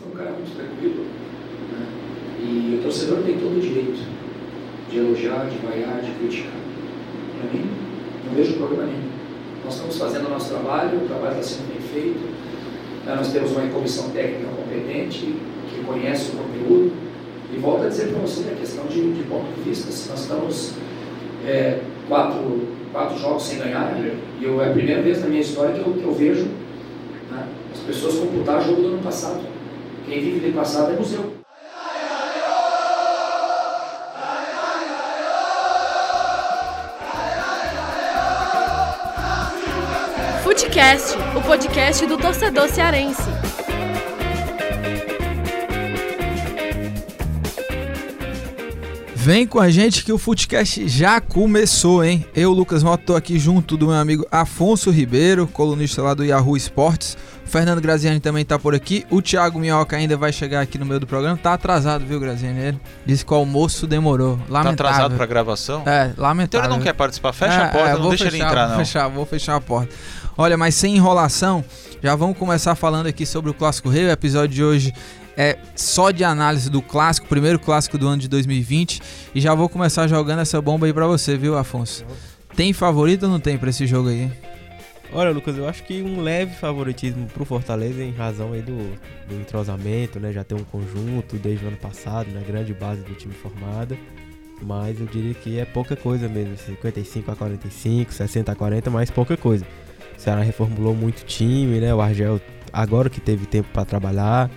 foi um cara muito tranquilo. Né? E o torcedor tem todo o direito de elogiar, de vaiar, de criticar. Para mim, não vejo problema nenhum. Nós estamos fazendo o nosso trabalho, o trabalho está sendo bem feito. Né? Nós temos uma comissão técnica competente, que conhece o conteúdo. E volto a dizer para você a questão de, de ponto de vista. Se nós estamos é, quatro, quatro jogos sem ganhar, e eu, é a primeira vez na minha história que eu, que eu vejo né, as pessoas computar jogo do ano passado. Quem vive de passado é museu. Futecast, o podcast do torcedor cearense. Vem com a gente que o Futecast já começou, hein? Eu, Lucas Mota, tô aqui junto do meu amigo Afonso Ribeiro, colunista lá do Yahoo Esportes. O Fernando Graziani também tá por aqui. O Thiago Minhoca ainda vai chegar aqui no meio do programa. Tá atrasado, viu, Graziani? Ele disse que o almoço demorou. Lamentável. Tá atrasado pra gravação? É, lamentável. Então ele não quer participar. Fecha é, a porta, é, não deixa fechar, ele entrar, vou não. Fechar, vou fechar a porta. Olha, mas sem enrolação, já vamos começar falando aqui sobre o Clássico Rei. O episódio de hoje é só de análise do clássico, primeiro clássico do ano de 2020. E já vou começar jogando essa bomba aí pra você, viu, Afonso? Tem favorito ou não tem pra esse jogo aí? Olha, Lucas, eu acho que um leve favoritismo pro Fortaleza em razão aí do, do entrosamento, né? Já tem um conjunto desde o ano passado, né? Grande base do time formada. Mas eu diria que é pouca coisa mesmo, 55 a 45, 60 a 40, mas pouca coisa. O Ceará reformulou muito time, né? O Argel agora que teve tempo para trabalhar,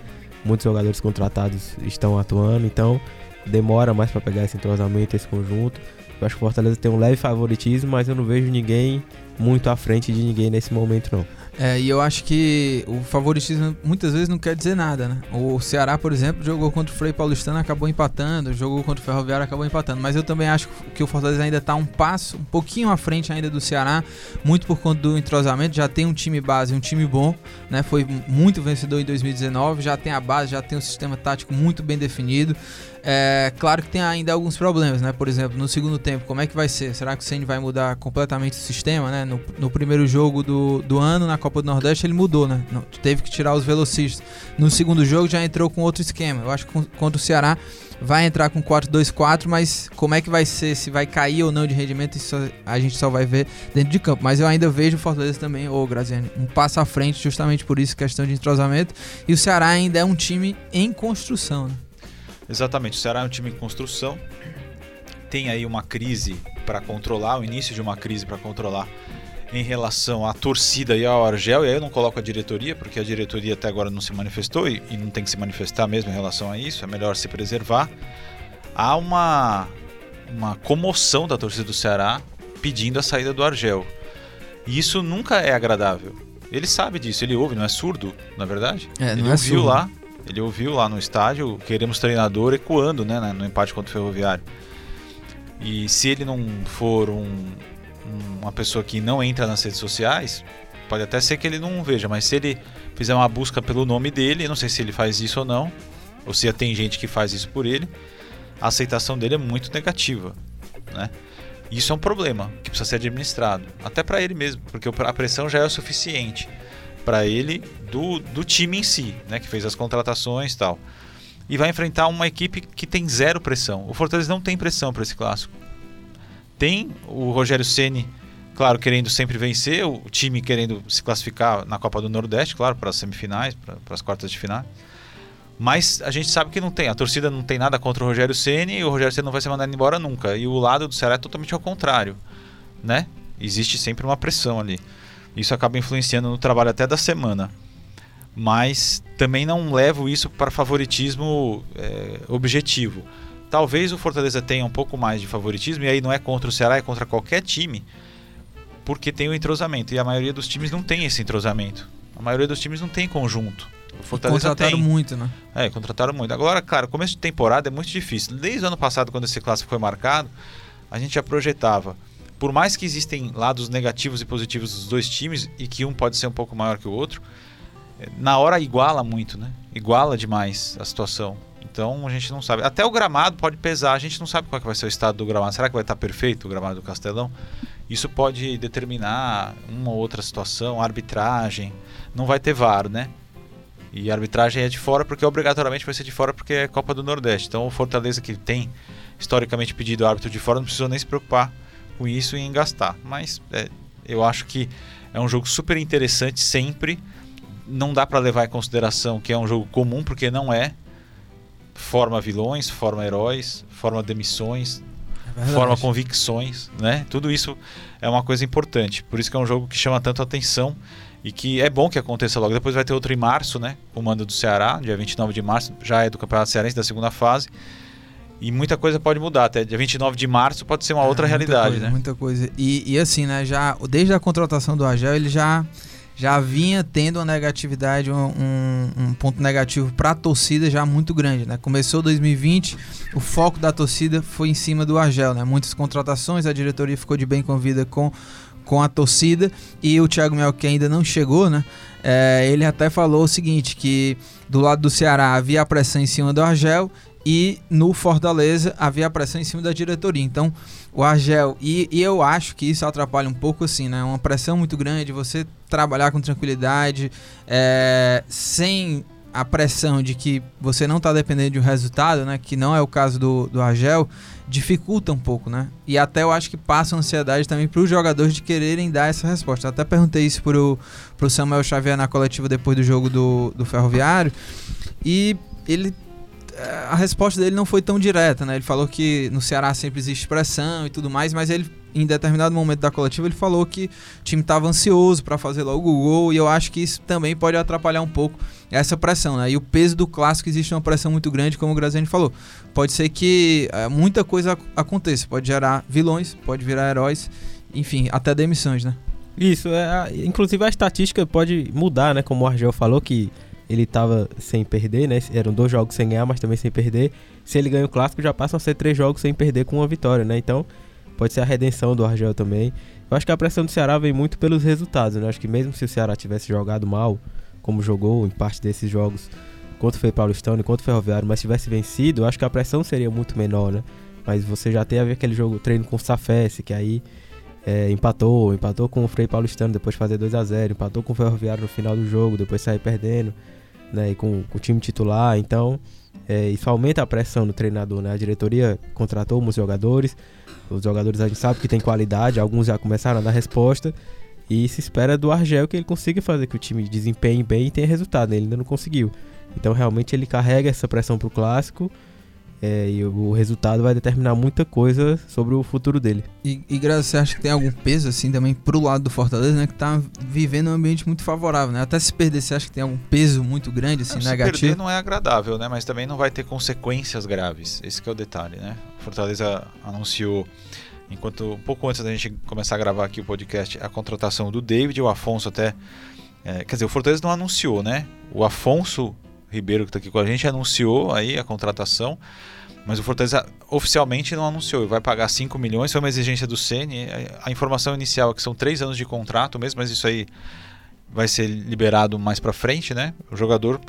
muitos jogadores contratados estão atuando, então demora mais para pegar esse entrosamento, esse conjunto. Eu acho que o Fortaleza tem um leve favoritismo, mas eu não vejo ninguém muito à frente de ninguém nesse momento, não. É, e eu acho que o favoritismo muitas vezes não quer dizer nada, né? O Ceará, por exemplo, jogou contra o Frei Paulistano, acabou empatando, jogou contra o Ferroviário, acabou empatando. Mas eu também acho que o Fortaleza ainda está um passo, um pouquinho à frente ainda do Ceará, muito por conta do entrosamento. Já tem um time base, um time bom, né? Foi muito vencedor em 2019, já tem a base, já tem um sistema tático muito bem definido. É, claro que tem ainda alguns problemas, né? Por exemplo, no segundo tempo, como é que vai ser? Será que o Ceni vai mudar completamente o sistema, né? No, no, primeiro jogo do, do ano, na Copa do Nordeste, ele mudou, né? Teve que tirar os velocistas. No segundo jogo já entrou com outro esquema. Eu acho que contra o Ceará vai entrar com 4-2-4, mas como é que vai ser? Se vai cair ou não de rendimento, isso a gente só vai ver dentro de campo. Mas eu ainda vejo o Fortaleza também, ô Graziani, um passo à frente, justamente por isso, questão de entrosamento. E o Ceará ainda é um time em construção, né? Exatamente, o Ceará é um time em construção, tem aí uma crise para controlar, o início de uma crise para controlar em relação à torcida e ao Argel, e aí eu não coloco a diretoria, porque a diretoria até agora não se manifestou e, e não tem que se manifestar mesmo em relação a isso, é melhor se preservar. Há uma, uma comoção da torcida do Ceará pedindo a saída do Argel. E isso nunca é agradável. Ele sabe disso, ele ouve, não é surdo, na verdade? É, ele não é ouviu surdo. lá ele ouviu lá no estádio, queremos treinador ecoando, né, no empate contra o Ferroviário. E se ele não for um, uma pessoa que não entra nas redes sociais, pode até ser que ele não veja, mas se ele fizer uma busca pelo nome dele, não sei se ele faz isso ou não, ou se tem gente que faz isso por ele, a aceitação dele é muito negativa, né? Isso é um problema que precisa ser administrado, até para ele mesmo, porque a pressão já é o suficiente para ele do, do time em si, né, que fez as contratações e tal. E vai enfrentar uma equipe que tem zero pressão. O Fortaleza não tem pressão para esse clássico. Tem o Rogério Ceni, claro, querendo sempre vencer, o time querendo se classificar na Copa do Nordeste, claro, para as semifinais, para as quartas de final. Mas a gente sabe que não tem. A torcida não tem nada contra o Rogério Ceni e o Rogério Ceni não vai ser mandado embora nunca. E o lado do Ceará é totalmente ao contrário, né? Existe sempre uma pressão ali. Isso acaba influenciando no trabalho até da semana. Mas também não levo isso para favoritismo é, objetivo. Talvez o Fortaleza tenha um pouco mais de favoritismo, e aí não é contra o Ceará, é contra qualquer time, porque tem o entrosamento. E a maioria dos times não tem esse entrosamento. A maioria dos times não tem conjunto. O Fortaleza contrataram tem. muito, né? É, contrataram muito. Agora, cara, começo de temporada é muito difícil. Desde o ano passado, quando esse clássico foi marcado, a gente já projetava por mais que existem lados negativos e positivos dos dois times e que um pode ser um pouco maior que o outro, na hora iguala muito, né? Iguala demais a situação. Então a gente não sabe. Até o gramado pode pesar, a gente não sabe qual é que vai ser o estado do gramado. Será que vai estar perfeito o gramado do Castelão? Isso pode determinar uma ou outra situação, arbitragem. Não vai ter VAR, né? E a arbitragem é de fora porque obrigatoriamente vai ser de fora porque é Copa do Nordeste. Então o Fortaleza que tem historicamente pedido árbitro de fora não precisou nem se preocupar com isso e em gastar. Mas é, eu acho que é um jogo super interessante sempre. Não dá para levar em consideração que é um jogo comum porque não é. Forma vilões, forma heróis, forma demissões, É forma convicções, né? Tudo isso é uma coisa importante. Por isso que é um jogo que chama tanto atenção e que é bom que aconteça logo. Depois vai ter outro em março, né? O mando do Ceará, dia 29 de março, já é do Campeonato Cearense da segunda fase. E muita coisa pode mudar. Até dia 29 de março pode ser uma outra É, muita realidade, coisa, né? Muita coisa. E, e assim, né, já desde a contratação do Argel, ele já já vinha tendo uma negatividade, um, um- ponto negativo para a torcida já muito grande, né? Começou 2020, o foco da torcida foi em cima do Argel, né? Muitas contratações, a diretoria ficou de bem com vida com com a torcida e o Thiago Mel que ainda não chegou, né? É, ele até falou o seguinte que do lado do Ceará havia a pressão em cima do Argel e no Fortaleza havia a pressão em cima da diretoria. Então, o Argel, e, e eu acho que isso atrapalha um pouco, assim, né? Uma pressão muito grande, você trabalhar com tranquilidade, é, sem a pressão de que você não está dependendo de um resultado, né? Que não é o caso do, do Argel, dificulta um pouco, né? E até eu acho que passa ansiedade também para os jogadores de quererem dar essa resposta. Eu até perguntei isso pro, pro Samuel Xavier na coletiva depois do jogo do, do Ferroviário e ele a resposta dele não foi tão direta, né? Ele falou que no Ceará sempre existe pressão e tudo mais, mas ele em determinado momento da coletiva ele falou que o time estava ansioso para fazer logo o gol e eu acho que isso também pode atrapalhar um pouco essa pressão, né? E o peso do clássico existe uma pressão muito grande, como o Graziani falou. Pode ser que eh, muita coisa ac- aconteça, pode gerar vilões, pode virar heróis, enfim, até demissões, né? Isso, é, inclusive a estatística pode mudar, né? Como o Argel falou, que ele tava sem perder, né? Eram dois jogos sem ganhar, mas também sem perder. Se ele ganha o clássico, já passam a ser três jogos sem perder com uma vitória, né? Então, pode ser a redenção do Argel também. Eu acho que a pressão do Ceará vem muito pelos resultados, né? Eu acho que mesmo se o Ceará tivesse jogado mal, como jogou em parte desses jogos contra o Frei Paulistano e contra o Ferroviário, mas tivesse vencido, eu acho que a pressão seria muito menor, né? Mas você já teve aquele jogo treino com o Safes, que aí é, empatou, empatou com o Frei Paulistano depois de fazer 2 a 0 empatou com o Ferroviário no final do jogo, depois sair perdendo, né, e com, com o time titular, então é, isso aumenta a pressão no treinador, né, a diretoria contratou muitos jogadores, os jogadores a gente sabe que tem qualidade, alguns já começaram a dar resposta, e se espera do Argel que ele consiga fazer que o time desempenhe bem e tenha resultado, né, ele ainda não conseguiu, então realmente ele carrega essa pressão pro clássico, é, e o resultado vai determinar muita coisa sobre o futuro dele. E, e Graça, você acha que tem algum peso assim também pro lado do Fortaleza, né? Que tá vivendo um ambiente muito favorável, né? Até se perder, você acha que tem algum peso muito grande, assim, Não, se negativo? perder não é agradável, né? Mas também não vai ter consequências graves. Esse que é o detalhe, né? Fortaleza anunciou, enquanto um pouco antes da gente começar a gravar aqui o podcast, a contratação do David, o Afonso até. é, quer dizer, o Fortaleza não anunciou, né? O Afonso Ribeiro que está aqui com a gente anunciou aí a contratação. Mas o Fortaleza oficialmente não anunciou. Vai pagar 5 milhões, foi uma exigência do Ceni. A informação inicial é que são 3 anos de contrato mesmo, mas isso aí vai ser liberado mais pra frente, né? O jogador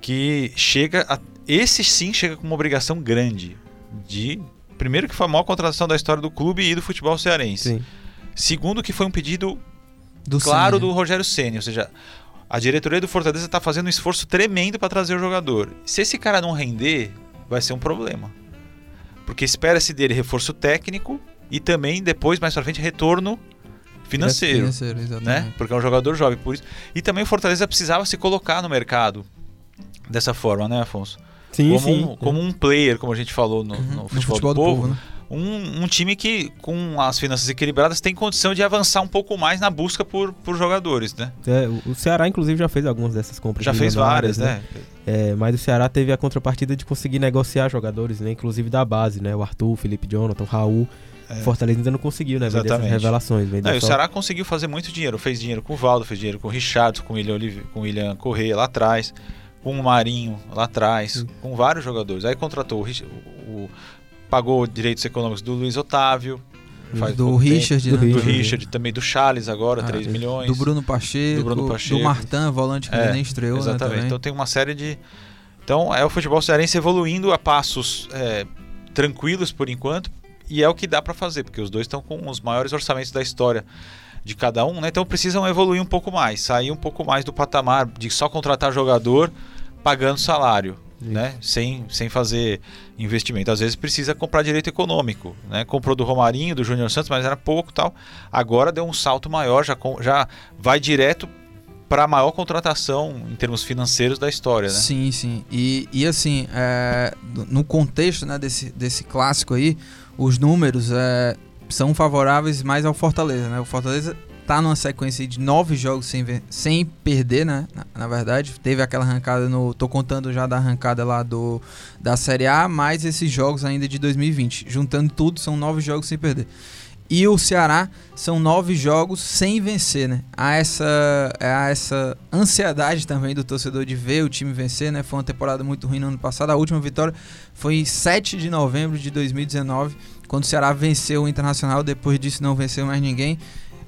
que chega a, esse sim chega com uma obrigação grande de primeiro que foi a maior contratação da história do clube e do futebol cearense. Sim. Segundo que foi um pedido Do claro Ceni, do né? Rogério Ceni, ou seja, a diretoria do Fortaleza está fazendo um esforço tremendo para trazer o jogador. Se esse cara não render, vai ser um problema. Porque espera-se dele reforço técnico e também depois mais para frente retorno financeiro Financeiro, né? Porque é um jogador jovem, por isso. E também o Fortaleza precisava se colocar no mercado dessa forma, né, Afonso? Sim, como, sim. Um, como um player, como a gente falou no, Uhum, no futebol, do, povo, né? Um, um time que com as finanças equilibradas tem condição de avançar um pouco mais na busca por, por jogadores, né? É, o- Ceará, inclusive, já fez algumas dessas compras. Já fez várias, né? É, mas o Ceará teve a contrapartida de conseguir negociar jogadores, né? Inclusive da base, né? O Arthur, o Felipe Jonathan, o Raul. É. Fortaleza ainda não conseguiu, né? Vender essas Exatamente. revelações. Não, e o só- Ceará conseguiu fazer muito dinheiro. Fez dinheiro com o Valdo, fez dinheiro com o Richardson, com o William, Olive- com o William Correia lá atrás, com o Marinho lá atrás, com vários jogadores. Aí contratou o- o- pagou direitos econômicos do Luiz Otávio, faz do. Richard, Do né? do Richard. Também do Charles agora, Ah, 3 do- milhões. Do Bruno Pacheco, Do Bruno Pacheco. do Martin, volante que É, nem estreou, né? Exatamente. também. Então tem uma série de. Então é o futebol cearense evoluindo a passos é, tranquilos por enquanto. E é o que dá pra fazer, porque os dois estão com os maiores orçamentos da história de cada um, né? Então precisam evoluir um pouco mais, sair um pouco mais do patamar de só contratar jogador pagando salário, Isso. né? Sem, sem fazer investimento. Às vezes precisa comprar direito econômico, né? Comprou do Romarinho, do Júnior Santos, mas era pouco tal. Agora deu um salto maior, já, com- já vai direto para a maior contratação em termos financeiros da história, né? Sim, sim. E, e assim, é, no- no contexto né, desse, desse clássico aí, os números é, são favoráveis mais ao Fortaleza, né? O Fortaleza tá numa sequência de nove jogos sem, sem perder, né? Na, na verdade, teve aquela arrancada no. tô contando já da arrancada lá do da Série A, mais esses jogos ainda de 2020. Juntando tudo, são nove jogos sem perder. E o Ceará são nove jogos sem vencer, né? Há essa, há essa ansiedade também do torcedor de ver o time vencer, né? Foi uma temporada muito ruim no ano passado. A última vitória foi em 7 de novembro de 2019, quando o Ceará venceu o Internacional. Depois disso, não venceu mais ninguém.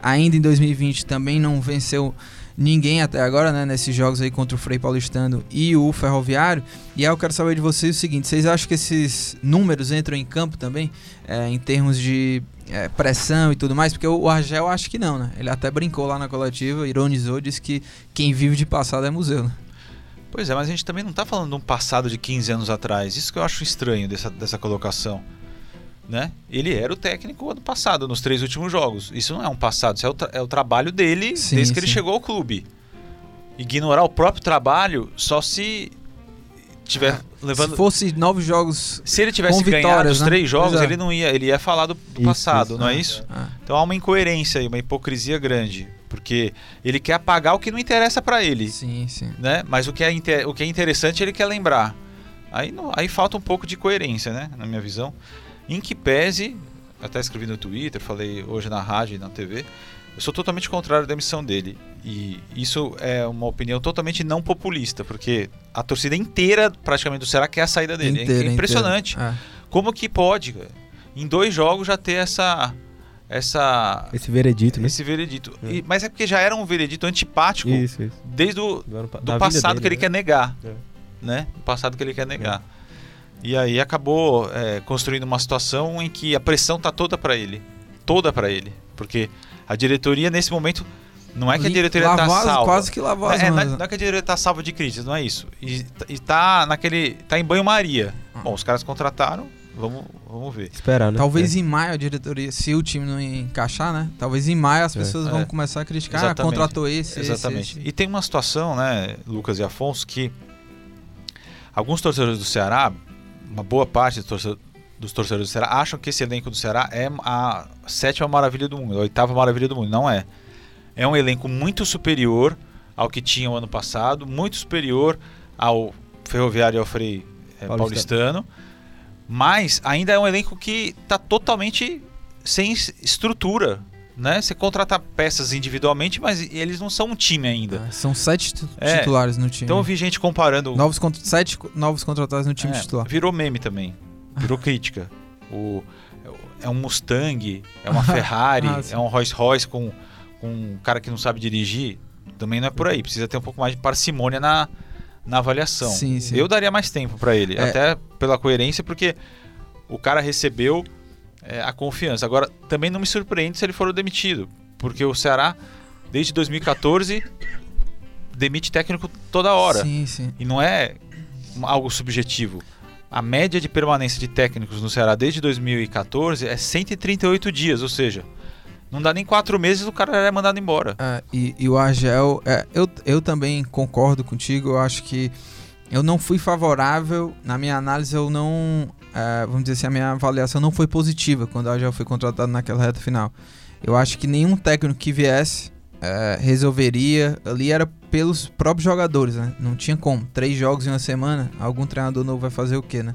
Ainda em 2020 também não venceu ninguém até agora, né? Nesses jogos aí contra o Frei Paulistano e o Ferroviário. E aí eu quero saber de vocês o seguinte: vocês acham que esses números entram em campo também, é, em termos de é, pressão e tudo mais? Porque o Argel acho que não, né? Ele até brincou lá na coletiva, ironizou, disse que quem vive de passado é museu, né? Pois é, mas a gente também não está falando de um passado de 15 anos atrás. Isso que eu acho estranho dessa, dessa colocação. Né? Ele era o técnico ano passado, nos três últimos jogos. Isso não é um passado, isso é o, tra- é o trabalho dele Sim, desde que ele sim. chegou ao clube. Ignorar o próprio trabalho só se tiver levando. Se fosse nove jogos. Se ele tivesse ganhado os né? três jogos, é. ele não ia, ele ia falar do, do Isso, passado, isso. não é Ah, isso? ah. Então há uma incoerência aí, uma hipocrisia grande, porque ele quer apagar o que não interessa pra ele Sim, sim. né? Mas o que é, o que é interessante ele quer lembrar. Aí, não- aí falta um pouco de coerência, né? Na minha visão. Em que pese, até escrevi no Twitter, falei hoje na rádio e na TV, eu sou totalmente contrário à demissão dele. E isso é uma opinião totalmente não populista, porque a torcida inteira, praticamente, do Ceará quer a saída dele. É Inteira, impressionante. inteira. Como que pode, cara, em dois jogos já ter essa. essa Esse veredito, né? esse veredito. É. E- mas é porque já era um veredito antipático Isso, isso. desde o, Do, do da passado dele, que ele né? quer negar. É. Né? Do passado que ele quer negar. E aí acabou é, construindo uma situação em que a pressão tá toda para ele. Toda para ele. Porque a diretoria, nesse momento, não é que a diretoria tá as- salva. Quase que lavou as É, não, é, mãos. não é que a diretoria tá salva de críticas, não é isso. E, e tá naquele. tá em banho-maria. Ah. Bom, os caras contrataram, vamos, vamos ver. Esperar, né? Talvez É. em maio a diretoria, se o time não encaixar, né? Talvez em maio as É. pessoas vão É. começar a criticar. Ah, contratou esse, esse, Exatamente. esse. E tem uma situação, né, Lucas e Afonso, que alguns torcedores do Ceará, uma boa parte dos, torce- dos torcedores do Ceará, acham que esse elenco do Ceará é a sétima maravilha do mundo, a oitava maravilha do mundo. Não é. É um elenco muito superior ao que tinha o ano passado, muito superior ao Ferroviário e ao Frei eh, Paulistano. Paulistano, mas ainda é um elenco que está totalmente sem es- estrutura. Né? Você contrata peças individualmente, mas eles não são um time ainda. Ah, São sete É. titulares no time. Então eu vi gente comparando. Novos sete novos contratados no time É, titular. Virou meme também. Virou crítica. O, é um Mustang, é uma Ferrari, Ah, é um Rolls Royce com, com um cara que não sabe dirigir. Também não é por aí. Precisa ter um pouco mais de parcimônia na, na avaliação. Sim, sim. Eu daria mais tempo para ele. É. Até pela coerência, porque o cara recebeu é, a confiança. Agora, também não me surpreende se ele for demitido. Porque o Ceará, desde 2014, demite técnico toda hora. Sim, sim. E não é algo subjetivo. A média de permanência de técnicos no Ceará desde 2014 é 138 dias, ou seja, não dá nem quatro meses o cara é mandado embora. É, e, e o Argel, é, eu, eu também concordo contigo. Eu acho que eu não fui favorável. Na minha análise, eu não. É, vamos dizer assim, a minha avaliação não foi positiva quando o Argel foi contratado naquela reta final. Eu acho que nenhum técnico que viesse é, resolveria. Ali era pelos próprios jogadores, né? Não tinha como. Três jogos em uma semana, algum treinador novo vai fazer o quê, né?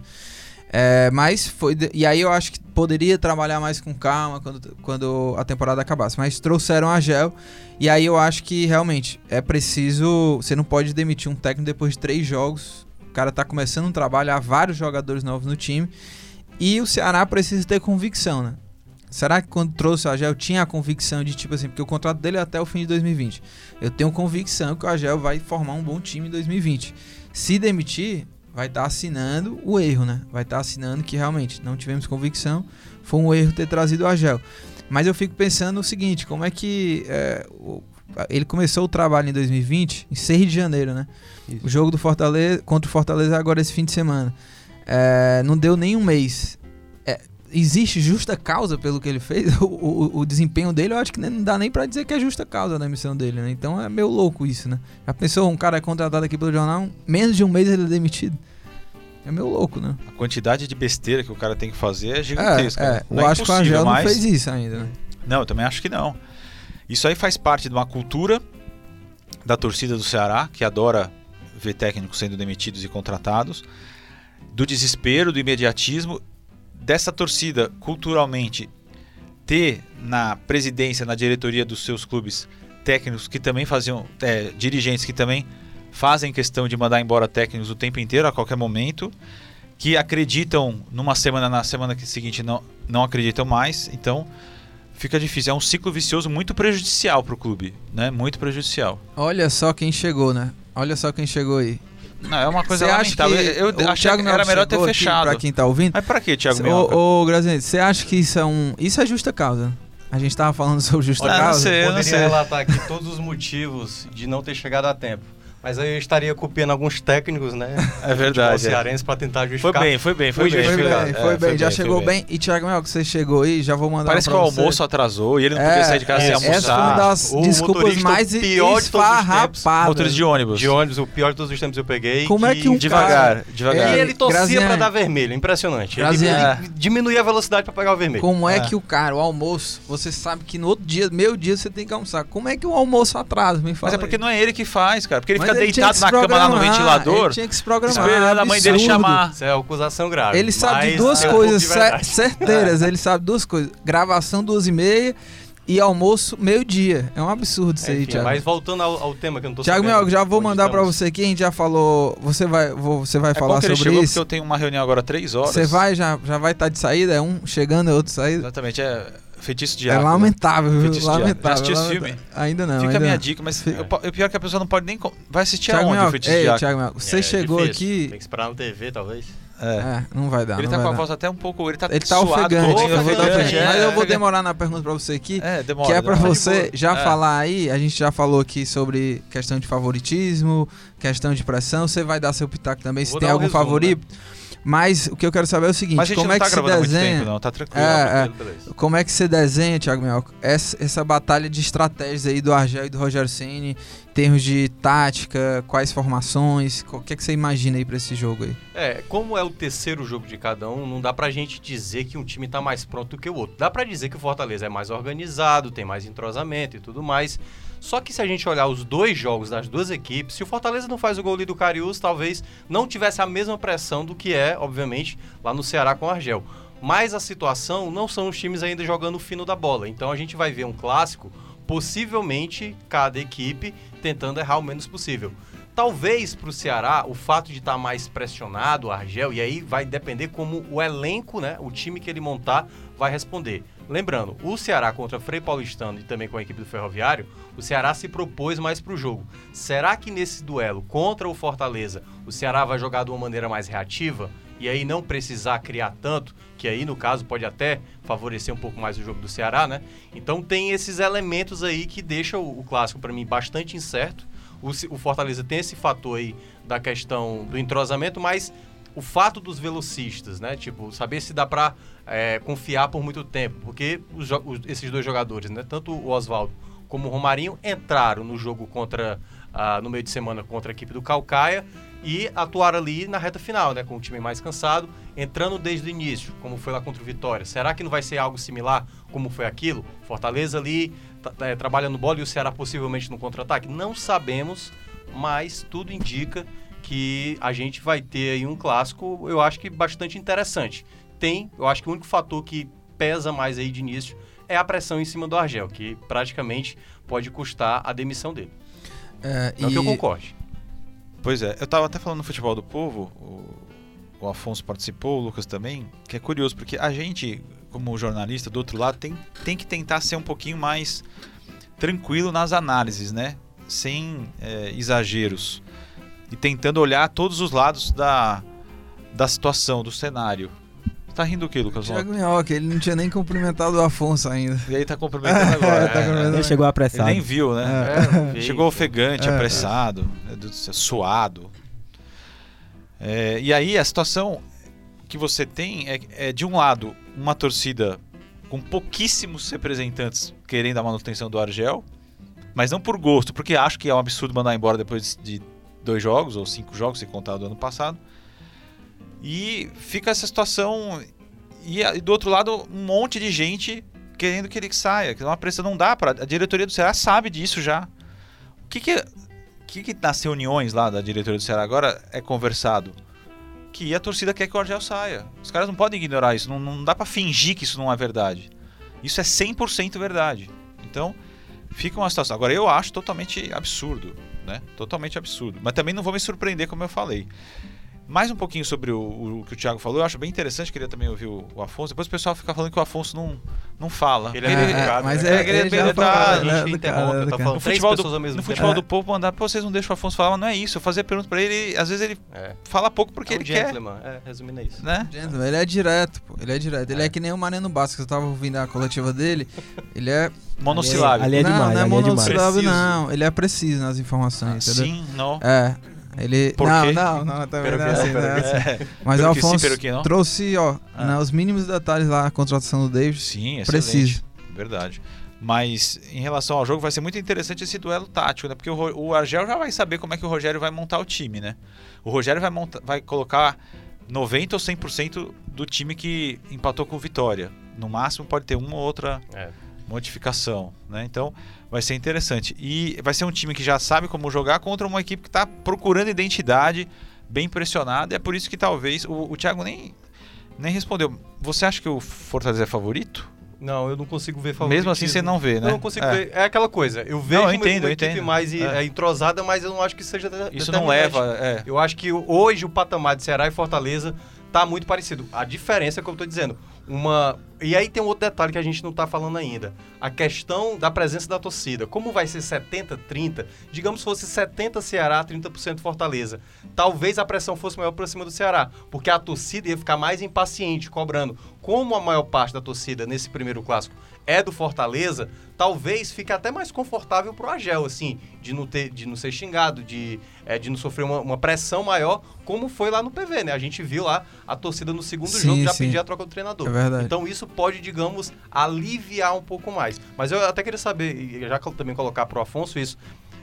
É, mas foi. E aí eu acho que poderia trabalhar mais com calma quando, quando a temporada acabasse. Mas trouxeram a Gel. E aí eu acho que realmente é preciso. Você não pode demitir um técnico depois de três jogos. O cara tá começando um trabalho, há vários jogadores novos no time. E o Ceará precisa ter convicção, né? Será que quando trouxe o Agel tinha a convicção de tipo assim, porque o contrato dele é até o fim de 2020. Eu tenho convicção que o Agel vai formar um bom time em 2020. Se demitir, vai estar assinando o erro, né? Vai estar assinando que realmente não tivemos convicção, foi um erro ter trazido o Agel. Mas eu fico pensando o seguinte, como é que é, ele começou o trabalho em 2020, em 6 de janeiro, né? Isso. O jogo do Fortaleza contra o Fortaleza é agora esse fim de semana. É, não deu nem um mês. É, existe justa causa pelo que ele fez? O, o- o desempenho dele, eu acho que não dá nem pra dizer que é justa causa da emissão dele, né? Então é meio louco isso, né? Já pensou, um cara é contratado aqui pelo jornal, menos de um mês ele é demitido. É meio louco, né? A quantidade de besteira que o cara tem que fazer é gigantesca. É, né? é. Não Eu é acho que o Angel não fez isso ainda, né? Não, eu também acho que não. Isso aí faz parte de uma cultura da torcida do Ceará, que adora ver técnicos sendo demitidos e contratados, do desespero, do imediatismo, dessa torcida culturalmente ter na presidência, na diretoria dos seus clubes técnicos que também faziam, é, dirigentes que também fazem questão de mandar embora técnicos o tempo inteiro, a qualquer momento, que acreditam numa semana, na semana seguinte não, não acreditam mais, então fica difícil. É um ciclo vicioso muito prejudicial para o clube, né? Muito prejudicial. Olha só quem chegou, né? Olha só quem chegou aí. Não, é uma coisa Você acha que lamentável. Eu, eu achei Thiago que era Melo melhor ter fechado. Pra quem tá ouvindo. Mas para que, Thiago Minhoca? Ô, ô você acha que isso é um. Isso é justa causa? A gente tava falando sobre justa Ah, não causa. sei. Eu Poderia sei. relatar aqui todos os motivos de não ter chegado a tempo. Mas aí eu estaria copiando alguns técnicos, né? É verdade. Futebol é. cearense para tentar Foi justificar. bem, foi bem, foi Foi bem. Foi justificado. bem, É, foi bem, já foi chegou bem. E Thiago Mel, que você chegou aí, já vou mandar Parece um que o você. almoço atrasou e ele não podia É, sair de casa sem essa Essa foi uma almoçar. das O desculpas mais pior de todos os tempos. esfarrapadas. Motorista de ônibus. De ônibus, o pior de todos os tempos eu peguei. Como é que um Devagar, cara- devagar. E É, ele torcia pra dar vermelho, impressionante. Ele, ele diminuía a velocidade pra pegar o vermelho. Como é, É. que o cara, o almoço, você sabe que no outro dia, meio dia, você tem que almoçar. Como é que o almoço atrasa? Me fala Mas é porque não é ele que faz, cara. Porque ele fica deitado na cama lá no ventilador, Ele tinha que se programar. esperando a mãe dele chamar. Isso é acusação grave. Ele sabe de duas é coisas certeiras. Ele sabe duas coisas. Gravação duas e meia e almoço meio-dia. É um absurdo isso aí, Enfim, Thiago. mas voltando ao, ao tema que eu não tô Thiago sabendo Mel, já vou mandar pra estamos. você aqui. A gente já falou. Você vai, vou- você vai É falar bom que ele sobre chegou isso. porque eu tenho uma reunião agora três horas. Você vai, já, já vai estar de saída. É um chegando, é outro saindo. Exatamente, é feitiço de É água. lamentável, viu? Feitiço de água. Lamentável. Já assistiu esse filme? Ainda não. Fica ainda a minha não. dica, mas eu- o pior é que a pessoa não pode nem. Vai assistir Thiago aonde Mel, o feitiço ei, de água? Thiago Mel, você É, chegou difícil. aqui. Tem que esperar na TV, talvez. É. É, não vai dar. Ele tá com a dar. voz até um pouco. Ele tá Ele tá suado, ofegante, todo eu vou dar ofegante, é, Mas eu vou é. demorar na pergunta pra você aqui. É, demora. Que é pra demora. você já É. falar aí, a gente já falou aqui sobre questão de favoritismo, questão de pressão, você vai dar seu pitaco também, se Vou tem dar um algum resumo, favorito. Mas o que eu quero saber é o seguinte, Mas a gente como não é tá que se desenha... tempo, não. Tá tranquilo. É, é. Beleza. Como é que você desenha, Thiago Mel, essa, essa batalha de estratégias aí do Argel e do Rogério Ceni, em termos de tática, quais formações, o que é que você imagina aí pra esse jogo aí? É, como é o terceiro jogo de cada um, não dá pra gente dizer que um time tá mais pronto do que o outro. Dá pra dizer que o Fortaleza é mais organizado, tem mais entrosamento e tudo mais. Só que se a gente olhar os dois jogos das duas equipes, se o Fortaleza não faz o gol ali do Cariús, talvez não tivesse a mesma pressão do que é, obviamente, lá no Ceará com o Argel. Mas a situação não são os times ainda jogando o fino da bola. Então a gente vai ver um clássico, possivelmente cada equipe tentando errar o menos possível. Talvez para o Ceará o fato de estar mais pressionado, o Argel, e aí vai depender como o elenco, né, o time que ele montar, vai responder. Lembrando, o Ceará contra Frei Paulistano e também com a equipe do Ferroviário, o Ceará se propôs mais para o jogo. Será que nesse duelo contra o Fortaleza, o Ceará vai jogar de uma maneira mais reativa? E aí não precisar criar tanto, que aí no caso pode até favorecer um pouco mais o jogo do Ceará, né? Então tem esses elementos aí que deixam o clássico para mim bastante incerto. O, o Fortaleza tem esse fator aí da questão do entrosamento, mas o fato dos velocistas, né? Tipo, saber se dá pra é, confiar por muito tempo. Porque os os- esses dois jogadores, né? Tanto o Oswaldo como o Romarinho entraram no jogo contra. ah, no meio de semana contra a equipe do Calcaia e atuaram ali na reta final, né? Com o time mais cansado, entrando desde o início, como foi lá contra o Vitória. Será que não vai ser algo similar como foi aquilo? Fortaleza ali tá- é, trabalhando bola e o Ceará possivelmente no contra-ataque? Não sabemos, mas tudo indica que a gente vai ter aí um clássico, eu acho que bastante interessante. Tem, eu acho que o único fator que pesa mais aí de início é a pressão em cima do Argel, que praticamente pode custar a demissão dele. É, Não que eu concorde. Pois é, eu tava até falando no Futebol do Povo, o, o Afonso participou, o Lucas também, que é curioso, porque a gente, como jornalista do outro lado, tem, tem que tentar ser um pouquinho mais tranquilo nas análises, né? Sem é, exageros. E tentando olhar todos os lados da, da situação, do cenário. Tá rindo o quê, Lucas Mota? Thiago Minhoca, ele não tinha nem cumprimentado o Afonso ainda. E aí tá cumprimentando agora. É, tá é. cumprimentando. Ele chegou Ele apressado. nem viu, né? É, Chegou ofegante, É. apressado, céu, suado. É, e aí a situação que você tem é, é, de um lado, uma torcida com pouquíssimos representantes querendo a manutenção do Argel, mas não por gosto, porque acho que é um absurdo mandar embora depois de dois jogos, ou cinco jogos, se contar do ano passado. E fica essa situação. E, e do outro lado, um monte de gente querendo que ele saia. Que é uma pressão não dá para. A diretoria do Ceará sabe disso já. O que que, que que nas reuniões lá da diretoria do Ceará agora é conversado? Que a torcida quer que o Argel saia. Os caras não podem ignorar isso. Não, não dá para fingir que isso não é verdade. Isso é 100% verdade. Então, fica uma situação. Agora, eu acho totalmente absurdo. Né? Totalmente absurdo. Mas também não vou me surpreender, como eu falei. Mais um pouquinho sobre o, o que o Thiago falou, eu acho bem interessante, queria também ouvir o, o Afonso. Depois o pessoal fica falando que o Afonso não, não fala. Ele é É, educado, mas né? é- ele é ele né, interrompe, cara, eu do tô cara. falando No futebol, do, mesmo no futebol É. do povo, mandar, pô, vocês não deixam o Afonso falar, mas não é isso. Eu fazia pergunta pra ele, às vezes ele É. fala pouco porque É um ele quer, gentleman, é, resumindo é isso. né? Gentleman, ele é direto, pô. Ele é direto. Ele é, É. que nem o Mariano Bastos, eu tava ouvindo a coletiva dele. Ele é. Monossilábico. Ali é não, demais, não é ali é Preciso. não. Ele é preciso nas informações, entendeu? Sim, não. É. Ele. Por não, quê? não, não, também Pero não é assim, não, não é assim. É. Mas o que sim, trouxe, ó, Ah. né, os mínimos detalhes lá, a contratação do Davis. Sim, excelente. Preciso. Verdade. Mas em relação ao jogo, vai ser muito interessante esse duelo tático, né? Porque o, o Argel já vai saber como é que o Rogério vai montar o time, né? O Rogério vai, monta- vai colocar 90% ou 100% do time que empatou com o Vitória. No máximo pode ter uma ou outra É. modificação, né? Então vai ser interessante. E vai ser um time que já sabe como jogar contra uma equipe que está procurando identidade, bem pressionada. E é por isso que talvez o, o Thiago nem, nem respondeu. Você acha que o Fortaleza é favorito? Não, eu não consigo ver favoritismo. Mesmo assim você não vê, né? Eu não consigo É. ver. É aquela coisa. Eu vejo eu uma- entendo, uma eu equipe entendo. mais É. é, entrosada, mas eu não acho que seja Isso não leva. É. Eu acho que hoje o patamar de Ceará e Fortaleza tá muito parecido. A diferença é que eu tô dizendo. Uma. E aí tem um outro detalhe que a gente não tá falando ainda. A questão da presença da torcida. Como vai ser 70-30, digamos que fosse 70 Ceará, 30% Fortaleza. Talvez a pressão fosse maior para cima do Ceará, porque a torcida ia ficar mais impaciente, cobrando. Como a maior parte da torcida nesse primeiro clássico é do Fortaleza, talvez fique até mais confortável pro Agel, assim, de não, ter, de não ser xingado, de, é, de não sofrer uma, uma pressão maior, como foi lá no PV, né? A gente viu lá a torcida no segundo Sim, jogo já sim. pedir a troca do treinador. É verdade. Então isso pode, digamos, aliviar um pouco mais. Mas eu até queria saber, e já também colocar pro Afonso isso,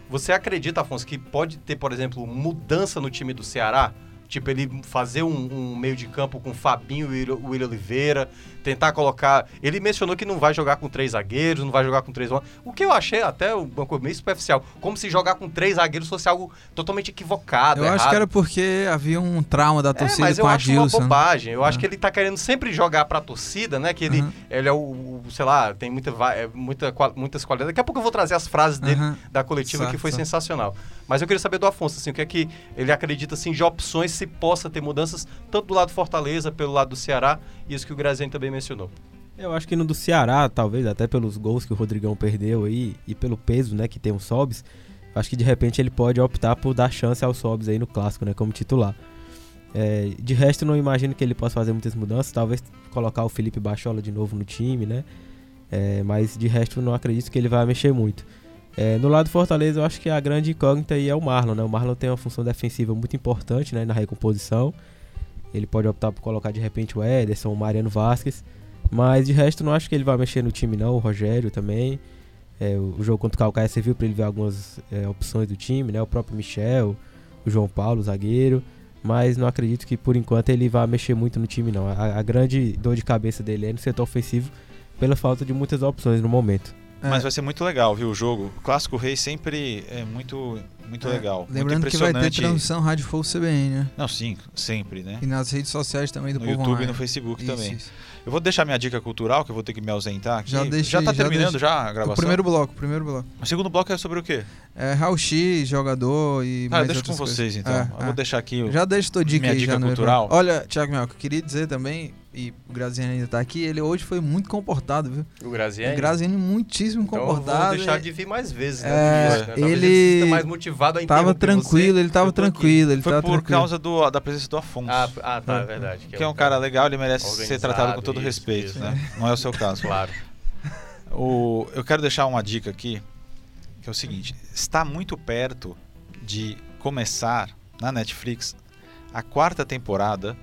você acredita, Afonso, que pode ter, por exemplo, mudança no time do Ceará? Tipo, ele fazer um, um meio de campo com Fabinho e o William Oliveira, tentar colocar. Ele mencionou que não vai jogar com três zagueiros, não vai jogar com três. O que eu achei até uma coisa meio superficial. Como se jogar com três zagueiros fosse algo totalmente equivocado. Eu acho errado. que era porque havia um trauma da É, torcida mas eu com a acho uma Dilson. bobagem. Eu acho Ah. que ele tá querendo sempre jogar pra torcida, né? Que ele, Aham. ele é o, o- sei lá, tem muita, é, muita, muitas qualidades. Daqui a pouco eu vou trazer as frases dele Aham. da coletiva que Certo, foi certo. sensacional. Mas eu queria saber do Afonso, assim, o que é que ele acredita, assim, de opções se possa ter mudanças, tanto do lado do Fortaleza, pelo lado do Ceará, e isso que o Graziani também mencionou. Eu acho que no do Ceará, talvez, até pelos gols que o Rodrigão perdeu aí e pelo peso, né, que tem o Sobs, acho que de repente ele pode optar por dar chance ao Sobs aí no clássico, né, como titular. É, de resto, não imagino que ele possa fazer muitas mudanças, talvez colocar o Felipe Bachola de novo no time, né? É, mas de resto, não acredito que ele vai mexer muito. É, no lado do Fortaleza, eu acho que a grande incógnita aí é o Marlon, né? O Marlon tem uma função defensiva muito importante, né, na recomposição. Ele pode optar por colocar de repente o Ederson, o Mariano Vasquez. Mas de resto, não acho que ele vai mexer no time, não. O Rogério também. É, o jogo contra o Calcaia serviu para ele ver algumas é, opções do time, né? O próprio Michel, o João Paulo, o zagueiro. Mas não acredito que por enquanto ele vá mexer muito no time, não. A, a grande dor de cabeça dele é no setor ofensivo pela falta de muitas opções no momento. É. Mas vai ser muito legal, viu, o jogo. O Clássico Rei sempre é muito, muito É, legal. Lembrando muito que vai ter transmissão Rádio Flow CBN, né? Não, sim, sempre, né? E nas redes sociais também do No YouTube e Online. no Facebook Isso, também. isso. Eu vou deixar minha dica cultural, que eu vou ter que me ausentar aqui. Já deixei, tá já terminando deixei. já a gravação? O primeiro bloco, o primeiro bloco. O segundo bloco é sobre o quê? É Raul X, jogador e Ah, mais deixa com vocês coisas. então. É, eu é. vou deixar aqui o... Já deixa tua dica Minha aí dica já no cultural. Olha, Thiago Melco, queria dizer também, e o Graziani ainda tá aqui, ele hoje foi muito comportado, viu? O O Graziani. Graziani muitíssimo Então comportado. vou deixar de vir mais vezes, né? É, né? Ele esteja mais motivado a Tava tranquilo, você. ele tava tranquilo, ele Foi tava por tranquilo. causa do, da presença do Afonso. Ah, ah, tá, é verdade. que é um cara legal, ele merece ser tratado com todo isso, respeito, isso. né? Não é o seu caso. Claro. O, eu quero deixar uma dica aqui, que é o seguinte: está muito perto de começar na Netflix a quarta temporada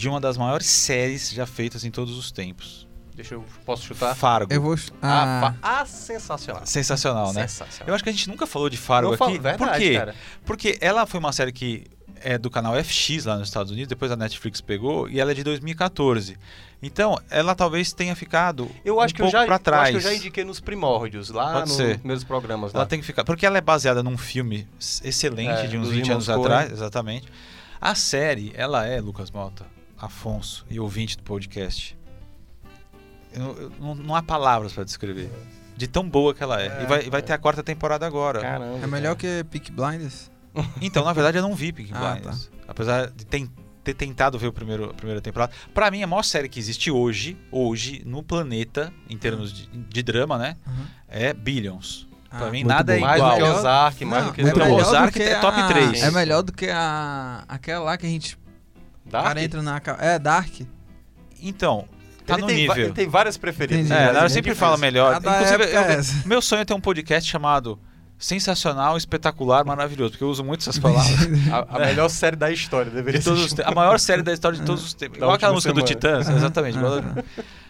de uma das maiores séries já feitas em todos os tempos. Deixa eu. Posso chutar? Fargo. Eu vou. Ah, Ah, fa- ah, sensacional. Sensacional, né? Sensacional. Eu acho que a gente nunca falou de Fargo falo- aqui. verdade, Por quê? cara. Porque ela foi uma série que é do canal FX lá nos Estados Unidos, depois a Netflix pegou e ela é de 2014. Então, ela talvez tenha ficado Eu acho um que eu pouco já, pra eu trás. acho que eu já indiquei nos primórdios, lá Pode nos ser. primeiros programas. Ela Lá. tem que ficar. Porque ela é baseada num filme excelente É, de uns dos 20 irmãos anos Coen. atrás, exatamente. A série, ela é, Lucas Mota, Afonso e ouvinte do podcast. Eu- eu- não, não há palavras pra descrever. De tão boa que ela é. e vai, vai ter a quarta temporada agora. Caramba. é melhor que Peak Blinders? Então, na verdade, eu não vi Peaky Ah, Blinders. Apesar de ten- ter tentado ver o primeiro, a primeira temporada. Pra mim, a maior série que existe hoje, hoje, no planeta, em termos de, de drama, né? Uhum. É Billions. Pra Ah, mim, muito nada é bom. Mais igual. do que Ozark, mais Não, do que é Então, melhor Ozark do que é top a- três. É melhor do que a aquela lá que a gente o Dark. cara entra na é Dark. Então, tá ele no tem, nível. ele tem várias preferidas. Entendi. É, Mas ela é sempre fala melhor. A da Inclusive, é eu- essa. meu sonho é ter um podcast chamado Sensacional, Espetacular, Maravilhoso, porque eu uso muito essas palavras. A, a melhor série da história deveria De todos ser. os te- a maior série da história de todos os tempos. Da Igual aquela música do semana. Titãs, exatamente.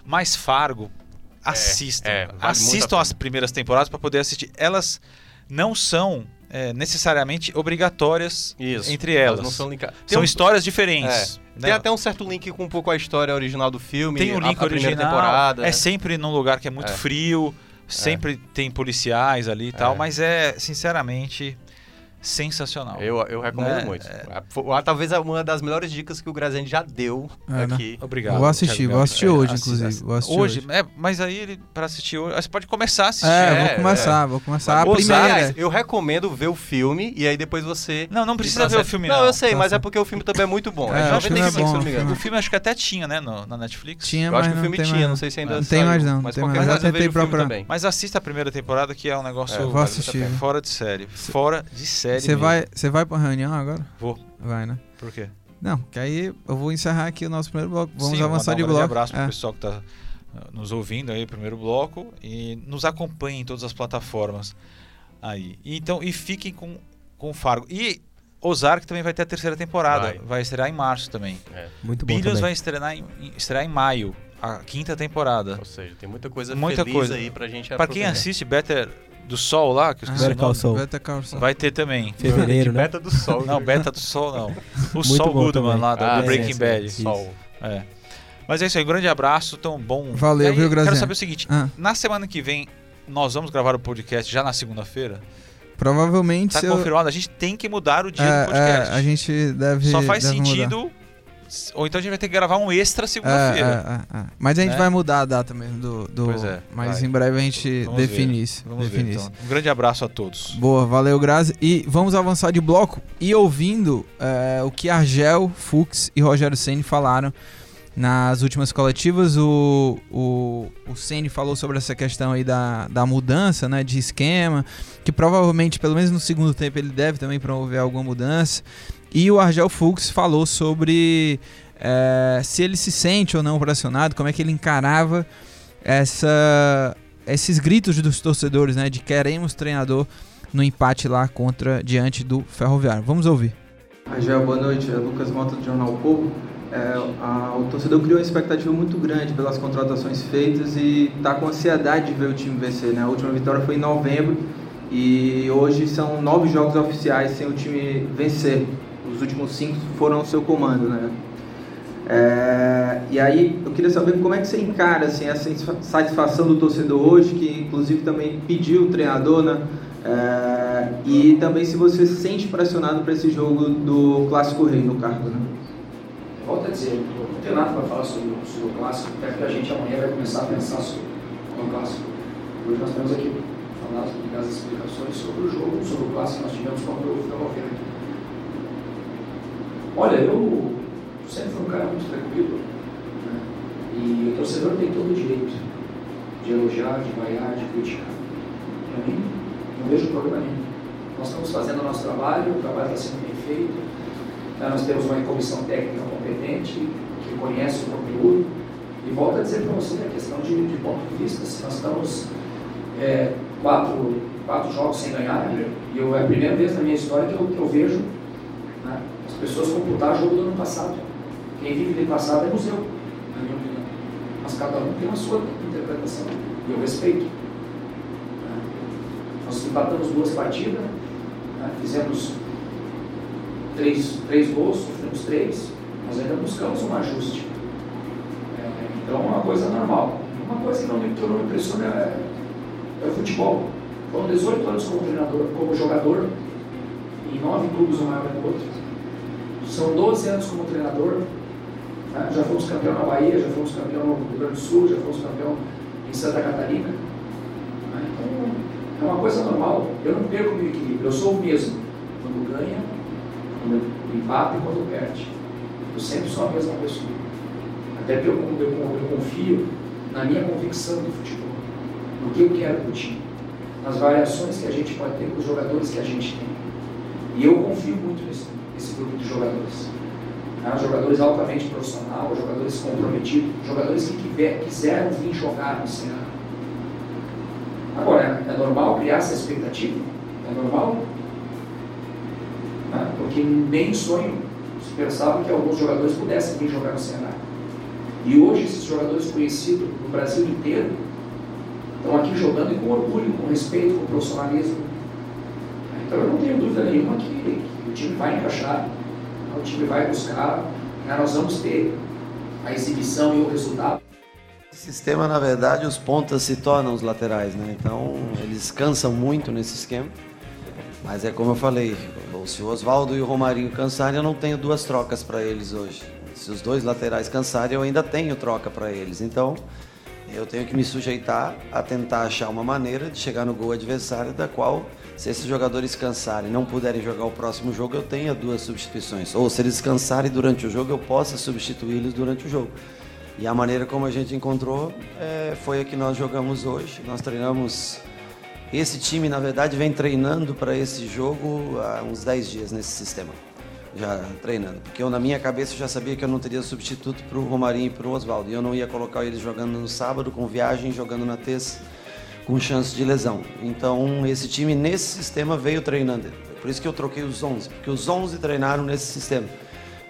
Mas Fargo, assistam. é, vale muito a assistam as primeiras temporadas para poder assistir. Elas não são é, necessariamente obrigatórias Isso. entre elas. não são. São um- histórias diferentes. né? Tem até um certo link com um pouco a história original do filme. Tem a- link a, primeira original. temporada. É né? sempre num lugar que é muito É. frio. Sempre tem policiais ali e tal, É. mas é, sinceramente, sensacional. Eu, eu recomendo Né? muito. A- a- talvez é uma das melhores dicas que o Graziani já deu É, né? aqui. Obrigado. Vou assistir, vou assistir hoje, assi- inclusive, vou assistir hoje, hoje. é, mas aí ele para assistir hoje, você pode começar a assistir. É, É, vou começar, vou começar a Ozark- primeira. Aliás, eu recomendo ver o filme e aí depois você. Não, não precisa pra ver o filme Não, não. eu sei, Tá mas é porque o filme também é muito bom. É, É, de o filme é 95, se não me o engano. O filme acho que até tinha, né, no- na Netflix. Tinha, Eu mas acho que o não filme tem tinha, não sei se ainda Não tem mais não, mas tem qualquer mais. Eu tentei procurar. também. Mas assista a primeira temporada que é um negócio É, Vou assistir. a fora de série. Fora de série Você mesmo. vai, você vai pra reunião agora? Vou. Vai, né? Por quê? Não, que aí eu vou encerrar aqui o nosso primeiro bloco. Vamos Sim, avançar de um grande bloco. abraço pro É. pessoal que tá uh, nos ouvindo aí, primeiro bloco, e nos acompanhem em todas as plataformas aí. E, então, e fiquem com, com o Fargo. E Ozark também vai ter a terceira temporada. Vai. Vai, estrear em março também. Muito bom Billions também. vai estrear em, em- estrear em maio, a quinta temporada. Ou seja, tem muita coisa Muita feliz coisa. aí pra gente Pra quem aproveitar. assiste Better do Sol lá, que eu esqueci Ah, o nome, Saul. Better Call Saul. vai ter também. Fevereiro, né? Beta do Sol. Não, Beta do Sol não. O Muito Sol Goodman também. lá do, Ah, do Breaking sim, Bad. Sol. É. Mas é isso aí, um grande abraço, tão bom. Valeu, aí, viu, Quero Graziano? saber o seguinte, Ah, na semana que vem nós vamos gravar o podcast já na segunda-feira? provavelmente Tá se eu- confirmado, a gente tem que mudar o dia é, do podcast. é, a gente deve Só faz deve mudar. Ou então a gente vai ter que gravar um extra É, segunda-feira. é, é, é. Mas a gente Né? vai mudar a data mesmo do. do Pois é, mas vai. em breve a gente Vamos define ver. isso. Vamos ver, define então. isso. Um grande abraço a todos. Boa, valeu, Grazi. E vamos avançar de bloco e ouvindo é, o que Argel, Fux e Rogério Ceni falaram nas últimas coletivas. O, o, o Ceni falou sobre essa questão aí da, da mudança né, de esquema, que provavelmente, pelo menos no segundo tempo, ele deve também promover alguma mudança. E o Argel Fux falou sobre é, se ele se sente ou não pressionado, como é que ele encarava essa, esses gritos dos torcedores, né, de queremos treinador no empate lá contra diante do Ferroviário. Vamos ouvir. Rangel, boa noite. É Lucas Mota do Jornal Povo. É, a- o torcedor criou uma expectativa muito grande pelas contratações feitas e está com ansiedade de ver o time vencer. Né? A última vitória foi em novembro e hoje são nove jogos oficiais sem o time vencer. Os últimos cinco foram ao seu comando. Né? É, e aí eu queria saber como é que você encara assim, essa satisfação do torcedor hoje, que inclusive também pediu o treinador, né? É, e também se você se sente pressionado para esse jogo do Clássico Rei no cargo, né? Volto a dizer, não tenho nada para falar sobre, sobre o clássico, até porque a gente amanhã vai começar a pensar sobre o clássico. Hoje nós temos aqui falar sobre as explicações sobre o jogo, sobre o clássico que nós tivemos contra o Ferroviário. Olha, eu sempre fui um cara muito tranquilo, Né? E o torcedor tem todo o direito de elogiar, de vaiar, de criticar. Para mim, não vejo problema nenhum. Nós estamos fazendo o nosso trabalho, o trabalho está sendo bem feito. Né? Nós temos uma comissão técnica competente, que conhece o conteúdo. E volto a dizer para você a questão de, de ponto de vista, se nós estamos é, quatro, quatro jogos sem ganhar, e eu, é a primeira vez na minha história que eu, que eu vejo as pessoas computar jogo do ano passado. Quem vive de passado é museu, na minha opinião. Mas cada um tem a sua interpretação, e eu respeito. Né. Nós empatamos duas partidas, né, fizemos três, três gols, sofremos três, nós ainda buscamos um ajuste. É, então é uma coisa normal. Uma coisa que não me, me impressiona é, é o futebol. Foram 18 anos como treinador, como jogador, em nove clubes um maior que o outro. São 12 anos como treinador. Né? Já fomos campeão na Bahia, já fomos campeão no Rio Grande do Sul, já fomos campeão em Santa Catarina. Né? Então é uma coisa normal. Eu não perco meu equilíbrio, eu sou o mesmo. Quando ganha, quando empata e quando perde. Eu sempre sou a mesma pessoa. Até porque eu, eu, eu confio na minha convicção do futebol, no que eu quero para o time, nas variações que a gente pode ter com os jogadores que a gente tem. E eu confio muito nesse, nesse grupo de jogadores. Né? Jogadores altamente profissionais, jogadores comprometidos, jogadores que quiser, quiseram vir jogar no Ceará. Agora, é normal criar essa expectativa? É normal? Né? Porque nem sonho se pensava que alguns jogadores pudessem vir jogar no Ceará. E hoje esses jogadores conhecidos no Brasil inteiro estão aqui jogando e com orgulho, com respeito, com profissionalismo. Então eu não tenho dúvida nenhuma que o time vai encaixar, o time vai buscar, né? nós vamos ter a exibição e o resultado. Sistema, na verdade, os pontas se tornam os laterais, né? Então eles cansam muito nesse esquema. Mas é como eu falei, se o Oswaldo e o Romarinho cansarem, eu não tenho duas trocas para eles hoje. Se os dois laterais cansarem, eu ainda tenho troca para eles. Então, eu tenho que me sujeitar a tentar achar uma maneira de chegar no gol adversário, da qual, se esses jogadores cansarem e não puderem jogar o próximo jogo, eu tenha duas substituições. Ou se eles cansarem durante o jogo, eu possa substituí-los durante o jogo. E a maneira como a gente encontrou é, foi a que nós jogamos hoje. Nós treinamos. Esse time, na verdade, vem treinando para esse jogo há uns 10 dias nesse sistema já treinando. Porque eu, na minha cabeça, já sabia que eu não teria substituto para o Romarinho e para o Oswaldo. E eu não ia colocar eles jogando no sábado, com viagem, jogando na terça, com chance de lesão. Então, esse time, nesse sistema, veio treinando. Por isso que eu troquei os 11, porque os 11 treinaram nesse sistema.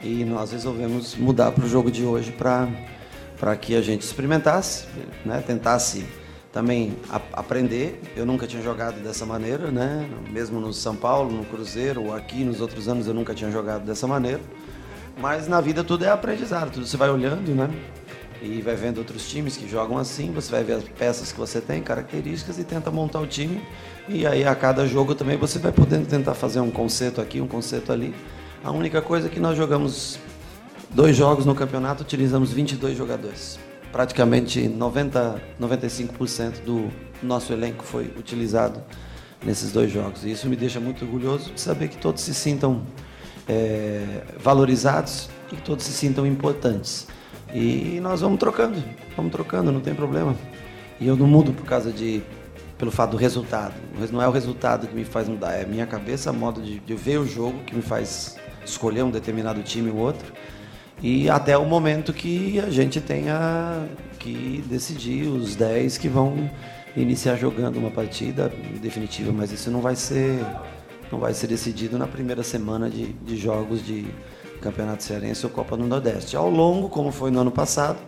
E nós resolvemos mudar para o jogo de hoje para que a gente experimentasse, né? tentasse também a, aprender. Eu nunca tinha jogado dessa maneira, né? Mesmo no São Paulo, no Cruzeiro, ou aqui nos outros anos eu nunca tinha jogado dessa maneira. Mas na vida tudo é aprendizado, tudo você vai olhando, né? E vai vendo outros times que jogam assim, você vai ver as peças que você tem, características e tenta montar o time. E aí a cada jogo também você vai podendo tentar fazer um conceito aqui, um conceito ali. A única coisa é que nós jogamos dois jogos no campeonato, utilizamos 22 jogadores praticamente 90, 95% do nosso elenco foi utilizado nesses dois jogos. E isso me deixa muito orgulhoso de saber que todos se sintam é, valorizados e que todos se sintam importantes. E nós vamos trocando, vamos trocando, não tem problema. E eu não mudo por causa de pelo fato do resultado. Não é o resultado que me faz mudar, é a minha cabeça, modo de, de ver o jogo que me faz escolher um determinado time ou outro e até o momento que a gente tenha que decidir os 10 que vão iniciar jogando uma partida definitiva, mas isso não vai ser não vai ser decidido na primeira semana de, de jogos de Campeonato Cearense ou Copa do Nordeste. Ao longo, como foi no ano passado,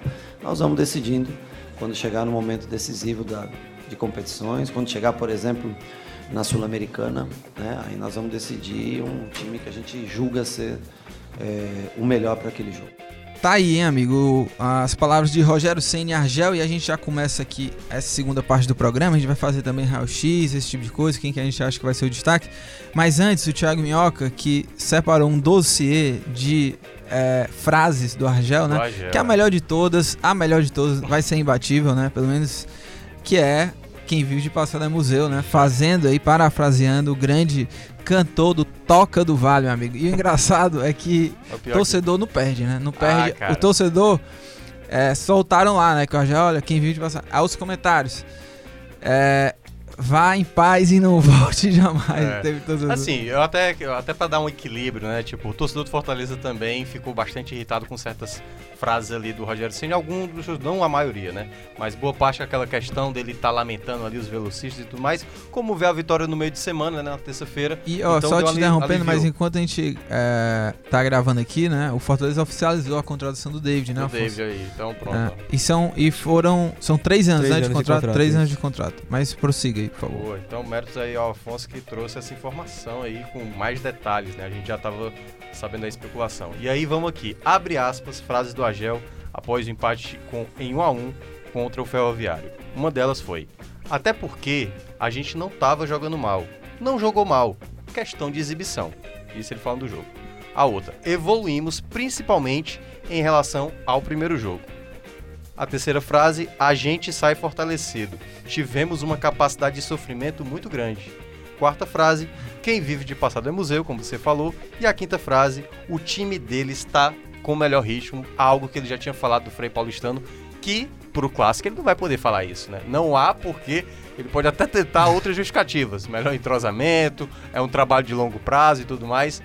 nós vamos decidindo quando chegar no momento decisivo da, de competições, quando chegar, por exemplo, na Sul-Americana, né, aí nós vamos decidir um time que a gente julga ser é, o melhor para aquele jogo. Tá aí, hein, amigo, as palavras de Rogério Senna Argel e a gente já começa aqui essa segunda parte do programa. A gente vai fazer também raio-x, esse tipo de coisa, quem que a gente acha que vai ser o destaque. Mas antes, o Thiago Minhoca, que separou um dossiê de é, frases do Argel, né? Argel. Que é a melhor de todas, a melhor de todas, vai ser imbatível, né? Pelo menos que é quem vive de passado é museu, né? Fazendo aí, parafraseando o grande cantor do Toca do Vale, meu amigo. E o engraçado é que o torcedor que... não perde, né? Não perde. Ah, o torcedor é, soltaram lá, né? Que eu já, olha, quem vive de passar. Aí os comentários. É, vá em paz e não volte jamais. É. Teve todas as- Assim, eu até, eu até para dar um equilíbrio, né? Tipo, o torcedor do Fortaleza também ficou bastante irritado com certas frases ali do Rogério Ceni, alguns, dos- não a maioria, né? Mas boa parte aquela questão dele estar lamentando ali os velocistas e tudo mais, como vê a vitória no meio de semana, né, na terça-feira. E ó, Então só te interrompendo, mas enquanto a gente é, tá gravando aqui, né? O Fortaleza oficializou a contratação do David, né? do Afonso? David aí, então pronto. É, e são e foram são três anos, Três né, anos de de contrato, contrato, três isso. anos de contrato. Mas prossiga aí, por favor. Boa, então méritos aí ao Afonso que trouxe essa informação aí com mais detalhes, né? A gente já tava sabendo da especulação. E aí vamos aqui, abre aspas, frases do Agel após o empate com, em 1 a 1 contra o Ferroviário. Uma delas foi: "Até porque a gente não tava jogando mal. Não jogou mal. Questão de exibição." Isso ele falando do jogo. A outra: "Evoluímos principalmente em relação ao primeiro jogo." A terceira frase, a gente sai fortalecido. Tivemos uma capacidade de sofrimento muito grande. Quarta frase, quem vive de passado é museu, como você falou. E a quinta frase, o time dele está com o melhor ritmo, algo que ele já tinha falado do Frei Paulistano, que pro clássico ele não vai poder falar isso, né? Não há porque ele pode até tentar outras justificativas, melhor entrosamento, é um trabalho de longo prazo e tudo mais.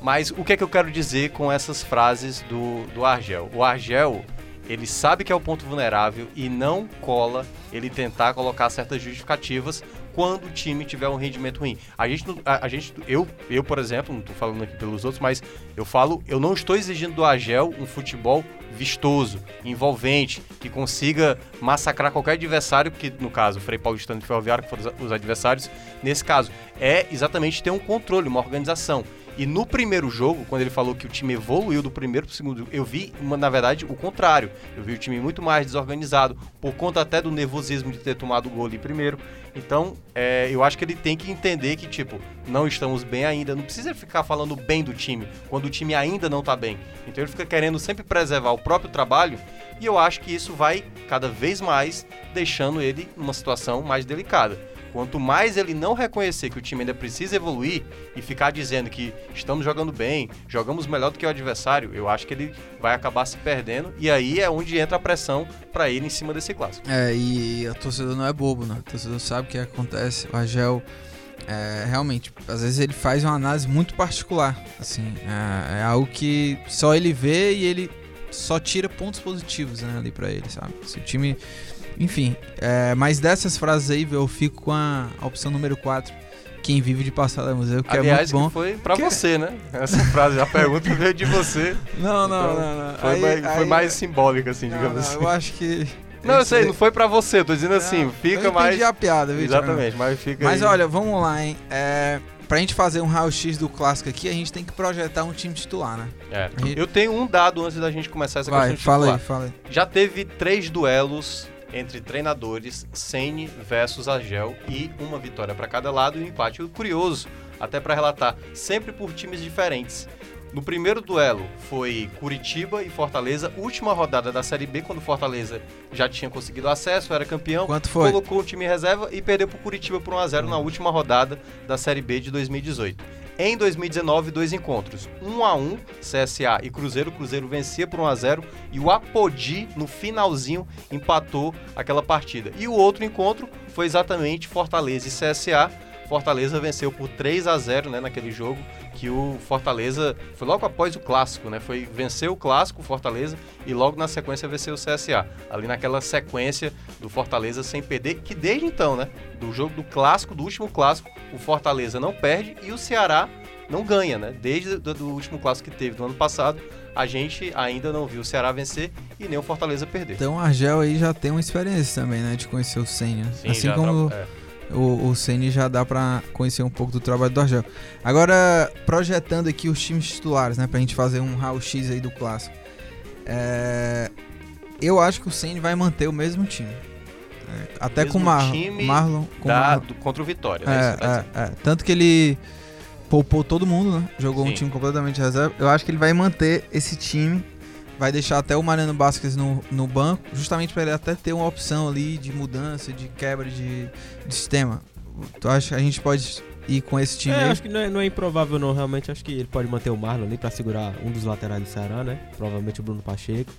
Mas o que é que eu quero dizer com essas frases do, do Argel? O Argel, ele sabe que é o ponto vulnerável e não cola ele tentar colocar certas justificativas quando o time tiver um rendimento ruim. A gente, a, a gente eu, eu, por exemplo, não tô falando aqui pelos outros, mas eu falo, eu não estou exigindo do Agel um futebol vistoso, envolvente, que consiga massacrar qualquer adversário, porque no caso, o Frei Paulistano e Ferroviário, que foram os adversários, nesse caso, é exatamente ter um controle, uma organização. E no primeiro jogo, quando ele falou que o time evoluiu do primeiro para o segundo, eu vi, na verdade, o contrário. Eu vi o time muito mais desorganizado, por conta até do nervosismo de ter tomado o gol ali primeiro. Então, é, eu acho que ele tem que entender que, tipo, não estamos bem ainda. Não precisa ficar falando bem do time, quando o time ainda não tá bem. Então ele fica querendo sempre preservar o próprio trabalho, e eu acho que isso vai cada vez mais deixando ele numa situação mais delicada. Quanto mais ele não reconhecer que o time ainda precisa evoluir e ficar dizendo que estamos jogando bem, jogamos melhor do que o adversário, eu acho que ele vai acabar se perdendo e aí é onde entra a pressão para ele em cima desse clássico. É, e a torcedor não é bobo, né? O torcedor sabe o que acontece. O Agel, é, realmente, às vezes ele faz uma análise muito particular. Assim, é, é algo que só ele vê e ele só tira pontos positivos né, ali pra ele, sabe? Se o time. Enfim, é, mas dessas frases aí, eu fico com a, a opção número 4. Quem vive de passado é museu, que Aliás, é muito bom. foi para Que- você, né? Essa frase, a pergunta veio de você. Não, não, Então, não, não. Foi, Aí- mais, foi aí- mais simbólica, assim, digamos não, assim. Eu acho que. Não, eu sei, não foi pra você, tô dizendo assim, Não, fica eu mais. a piada, viu? Exatamente, mas fica Mas aí. olha, vamos lá, hein? É, pra gente fazer um raio-x do clássico aqui, a gente tem que projetar um time titular, né? É. gente- Eu tenho um dado antes da gente começar essa Vai, questão de fala aí, fala aí. Já teve três duelos entre treinadores, Sene versus Argel, e uma vitória pra cada lado e um empate. Curioso, até pra relatar, sempre por times diferentes. No primeiro duelo foi Curitiba e Fortaleza, última rodada da Série B, quando Fortaleza já tinha conseguido acesso, era campeão. Quanto foi? Colocou o time em reserva e perdeu pro Curitiba por 1x0 na última rodada da Série B de 2018. Em 2019, dois encontros. 1 a 1 CSA e Cruzeiro. O Cruzeiro vencia por 1 a 0 e o Apodi, no finalzinho, empatou aquela partida. E o outro encontro foi exatamente Fortaleza e CSA. Fortaleza venceu por 3 a 0 né, naquele jogo, que o Fortaleza foi logo após o clássico, né? Foi vencer o clássico, o Fortaleza, e logo na sequência venceu o CSA. Ali naquela sequência do Fortaleza sem perder, que desde então, né? Do jogo do clássico, do último clássico, o Fortaleza não perde e o Ceará não ganha, né? Desde do, do último clássico que teve do ano passado, a gente ainda não viu o Ceará vencer e nem o Fortaleza perder. Então o Argel aí já tem uma experiência também, né? De conhecer o Senna. Sim, assim como é. O, o Senna já dá pra conhecer um pouco do trabalho do Argel. Agora, projetando aqui os times titulares, né? Pra gente fazer um raio-x aí do clássico. É, Eu acho que o Senna vai manter o mesmo time. É, Até Mesmo com o Marlon. time Marlon com Da- Marlon. do- contra o Vitória, né? É, é, é. Tanto que ele poupou todo mundo, né? Jogou um Sim. time completamente reserva. Eu acho que ele vai manter esse time. Vai deixar até o Mariano Basquez no, no banco, justamente para ele até ter uma opção ali de mudança, de quebra de, de sistema. Tu acha que a gente pode ir com esse time É, aí? acho que não é, não é improvável não, realmente acho que ele pode manter o Marlon ali pra segurar um dos laterais do Ceará, né? Provavelmente o Bruno Pacheco.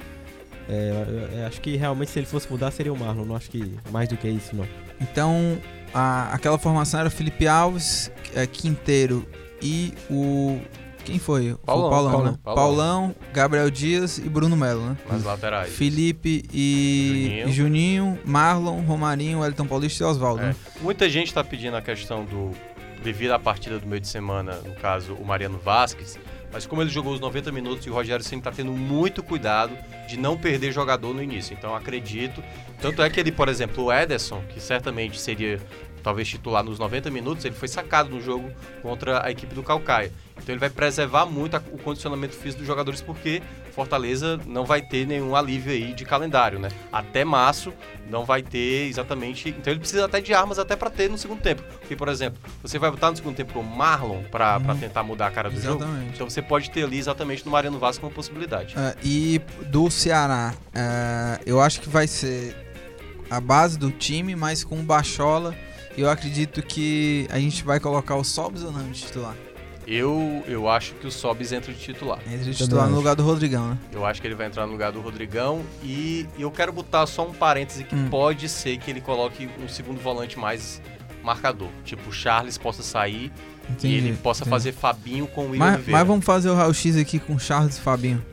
É, eu- eu acho que realmente se ele fosse mudar seria o Marlon. Não acho que mais do que isso, não. Então, a- aquela formação era Felipe Alves, é, Quinteiro e o. Quem foi? Foi Paulão, o Paulão, Paulão, né? Paulão. Paulão, Gabriel Dias e Bruno Melo, né? Nas laterais. Felipe e Juninho. Juninho, Marlon, Romarinho, Wellington Paulista e Oswaldo. É. né? Muita gente está pedindo a questão do. devido à partida do meio de semana, no caso o Mariano Vasquez. Mas como ele jogou os 90 minutos e o Rogério sempre está tendo muito cuidado de não perder jogador no início. Então acredito. Tanto é que ele, por exemplo, o Ederson, que certamente seria talvez titular nos 90 minutos, ele foi sacado no jogo contra a equipe do Calcaia. Então ele vai preservar muito o condicionamento físico dos jogadores, porque Fortaleza não vai ter nenhum alívio aí de calendário, né? Até março não vai ter exatamente. Então ele precisa até de armas até para ter no segundo tempo. Porque, por exemplo, você vai botar no segundo tempo o Marlon para Uhum. tentar mudar a cara do jogo. Exatamente. Então você pode ter ali exatamente no Mariano Vasco uma possibilidade. É, e do Ceará, é, eu acho que vai ser a base do time, mas com o Bachola. Eu acredito que a gente vai colocar o Sobs ou não de titular? Eu, eu acho que o Sobis entra de titular. Entre de titular no lugar do Rodrigão, né? Eu acho que ele vai entrar no lugar do Rodrigão. E eu quero botar só um parêntese que Hum. pode ser que ele coloque um segundo volante mais marcador. Tipo, o Charles possa sair Entendi. e ele possa entendi. fazer Fabinho com o William Mas, Oliveira. mas vamos fazer o raio-x aqui com Charles e Fabinho.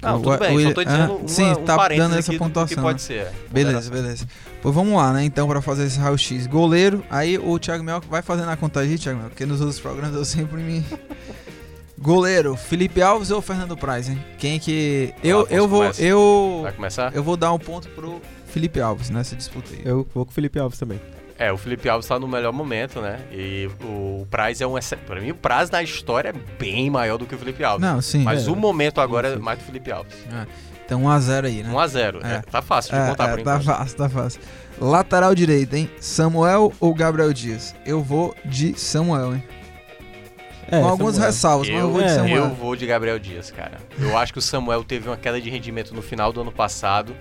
Não, tudo bem, o- só tô dizendo ah, uma, sim, um tá dando essa do que pontuação, pode né? ser. é. Beleza, beleza. Pois vamos lá, né? Então, pra fazer esse raio-x. Goleiro, aí o Thiago Mel vai fazendo a contagem, Thiago Mel, porque nos outros programas eu sempre me. Goleiro, Felipe Alves ou Fernando Praz, hein? Quem que. Eu, Afonso eu vou. começa. Eu. Vai começar? Eu vou dar um ponto pro Felipe Alves nessa disputa aí. Eu vou com o Felipe Alves também. É, o Felipe Alves tá no melhor momento, né? E o Praz é um. exce- Pra mim, o Praz na história é bem maior do que o Felipe Alves. Não, sim. Mas é. o momento agora é mais do Felipe Alves. Então 1x0 aí, né? 1x0. É. É, tá fácil de É, contar é, por tá enquanto. fácil, tá fácil. Lateral direito, hein? Samuel ou Gabriel Dias? Eu vou de Samuel, hein? É, Com algumas Samuel. ressalvas, mas eu Eu, vou de é, Samuel. eu vou de Gabriel Dias, cara. Eu acho que o Samuel teve uma queda de rendimento no final do ano passado.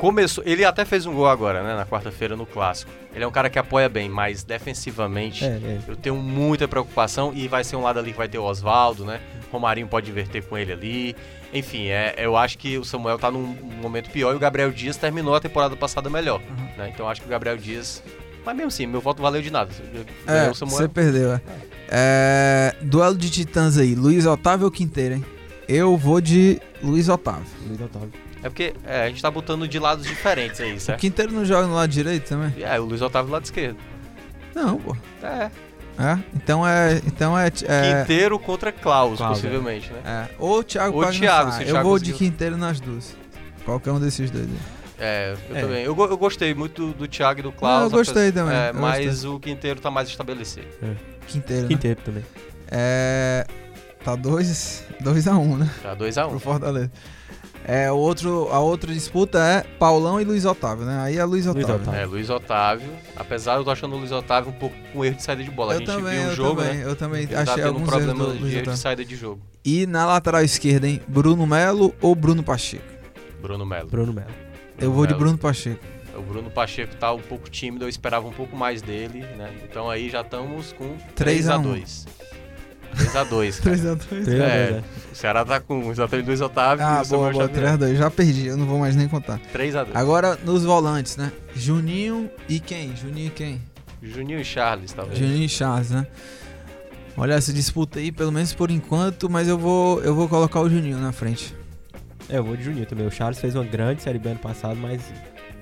Começou, ele até fez um gol agora, né, na quarta-feira no clássico. Ele é um cara que apoia bem, mas defensivamente É, é. eu tenho muita preocupação e vai ser um lado ali que vai ter o Oswaldo, né? Romarinho pode inverter com ele ali. Enfim, é, eu acho que o Samuel tá num momento pior e o Gabriel Dias terminou a temporada passada melhor, Uhum. né? Então eu acho que o Gabriel Dias, mas mesmo assim, meu voto valeu de nada. É, Ganhou o Samuel. você perdeu, é. É, Duelo de titãs aí, Luiz Otávio ou Quinteiro, hein? Eu vou de Luiz Otávio. Luiz Otávio. É porque é, a gente tá botando de lados diferentes aí, O certo? Quinteiro não joga no lado direito também? É, o Luiz Otávio do lado esquerdo. Não, pô. É. É? Então é. Então é. é, Quinteiro contra Klaus, Klaus, possivelmente, né? é ou Thiago Ou Thiago, se o Eu Thiago vou de conseguiu. Quinteiro nas duas. Qualquer um desses dois. aí. É, eu É. também. Eu, eu gostei muito do, do Thiago e do Klaus. Não, eu gostei apesar- também, É, eu mas o Quinteiro tá mais estabelecido. Quinteiro. Né? Quinteiro também. É. Tá 2 dois a 1 um, né? Tá 2x1. Pro Fortaleza. É, o outro, a outra disputa é Paulão e Luiz Otávio, né? Aí é Luiz Luiz Otávio. Otávio. É, Luiz Otávio. Apesar eu tô achando o Luiz Otávio um pouco com erro de saída de bola. a Eu gente também, viu o jogo, também, né? eu também Ele tá achei tendo um alguns erros problema do de erro de Otávio. saída de jogo. E na lateral esquerda, hein? Bruno Melo ou Bruno Pacheco? Bruno Melo. Bruno Melo. Eu vou de. Bruno Pacheco. O Bruno Pacheco tá um pouco tímido, eu esperava um pouco mais dele, né? Então aí já estamos com 3 a 1. 3x2. 3x2. 3x2. 3 a 2, É, né? O Ceará tá com exatamente Luiz Otávio Ah, e boa, boa. Xavier. 3x2. Já perdi, eu não vou mais nem contar. 3x2. Agora nos volantes, né? Juninho e quem? Juninho e quem? Juninho e Charles, talvez. Juninho e Charles, né? Olha essa disputa aí, pelo menos por enquanto, mas eu vou, eu vou colocar o Juninho na frente. É, eu vou de Juninho também. O Charles fez uma grande Série B ano passado, mas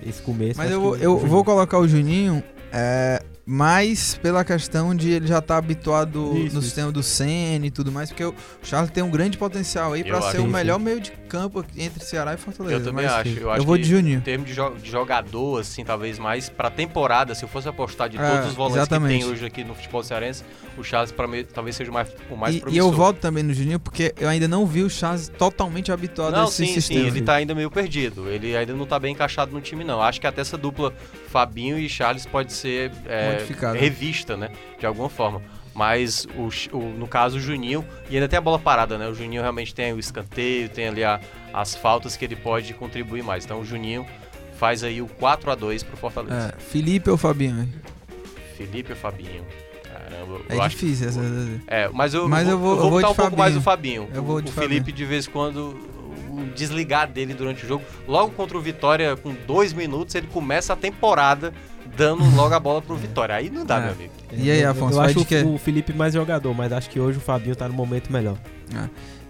esse começo... Mas eu, vou, eu vou colocar o Juninho é, mais pela questão de ele já estar habituado Isso, no isso. sistema do Senna e tudo mais, porque o Charles tem um grande potencial aí acho. ser o Sim, melhor meio de campo entre Ceará e Fortaleza. Eu também mas acho. Eu, acho eu vou que de Juninho. Em termos de, jo- de jogador, assim, talvez mais pra temporada, se eu fosse apostar de É, todos os volantes exatamente. que tem hoje aqui no futebol cearense, o Charles pra mim talvez seja o mais, o mais E, e promissor. eu volto também no Juninho porque eu ainda não vi o Charles totalmente habituado a Não, esse sim, sim, sistema. ele tá ainda meio perdido. Ele ainda não tá bem encaixado no time, não. Acho que até essa dupla Fabinho e Charles pode ser é, Modificada. revista, né? De alguma forma. Mas, o, o- no caso, o Juninho, e ainda tem a bola parada, né? O Juninho realmente tem o escanteio, tem ali a- as faltas que ele pode contribuir mais. Então, o Juninho faz aí o 4 a 2 pro Fortaleza. É, Felipe ou Fabinho? Felipe ou Fabinho? Caramba, É eu acho que- difícil essa. É, mas eu, Mas eu eu vou, vou- eu vou botar de um pouco mais o Fabinho. Eu o, vou de o Fabinho. Felipe, de vez em quando, desligar dele durante o jogo. Logo contra o Vitória, com dois minutos, ele começa a temporada dando logo a bola pro Vitória. Aí não dá, É. meu amigo. E aí, Afonso, Eu acho de o- Felipe mais jogador, mas acho que hoje o Fabinho tá no momento melhor.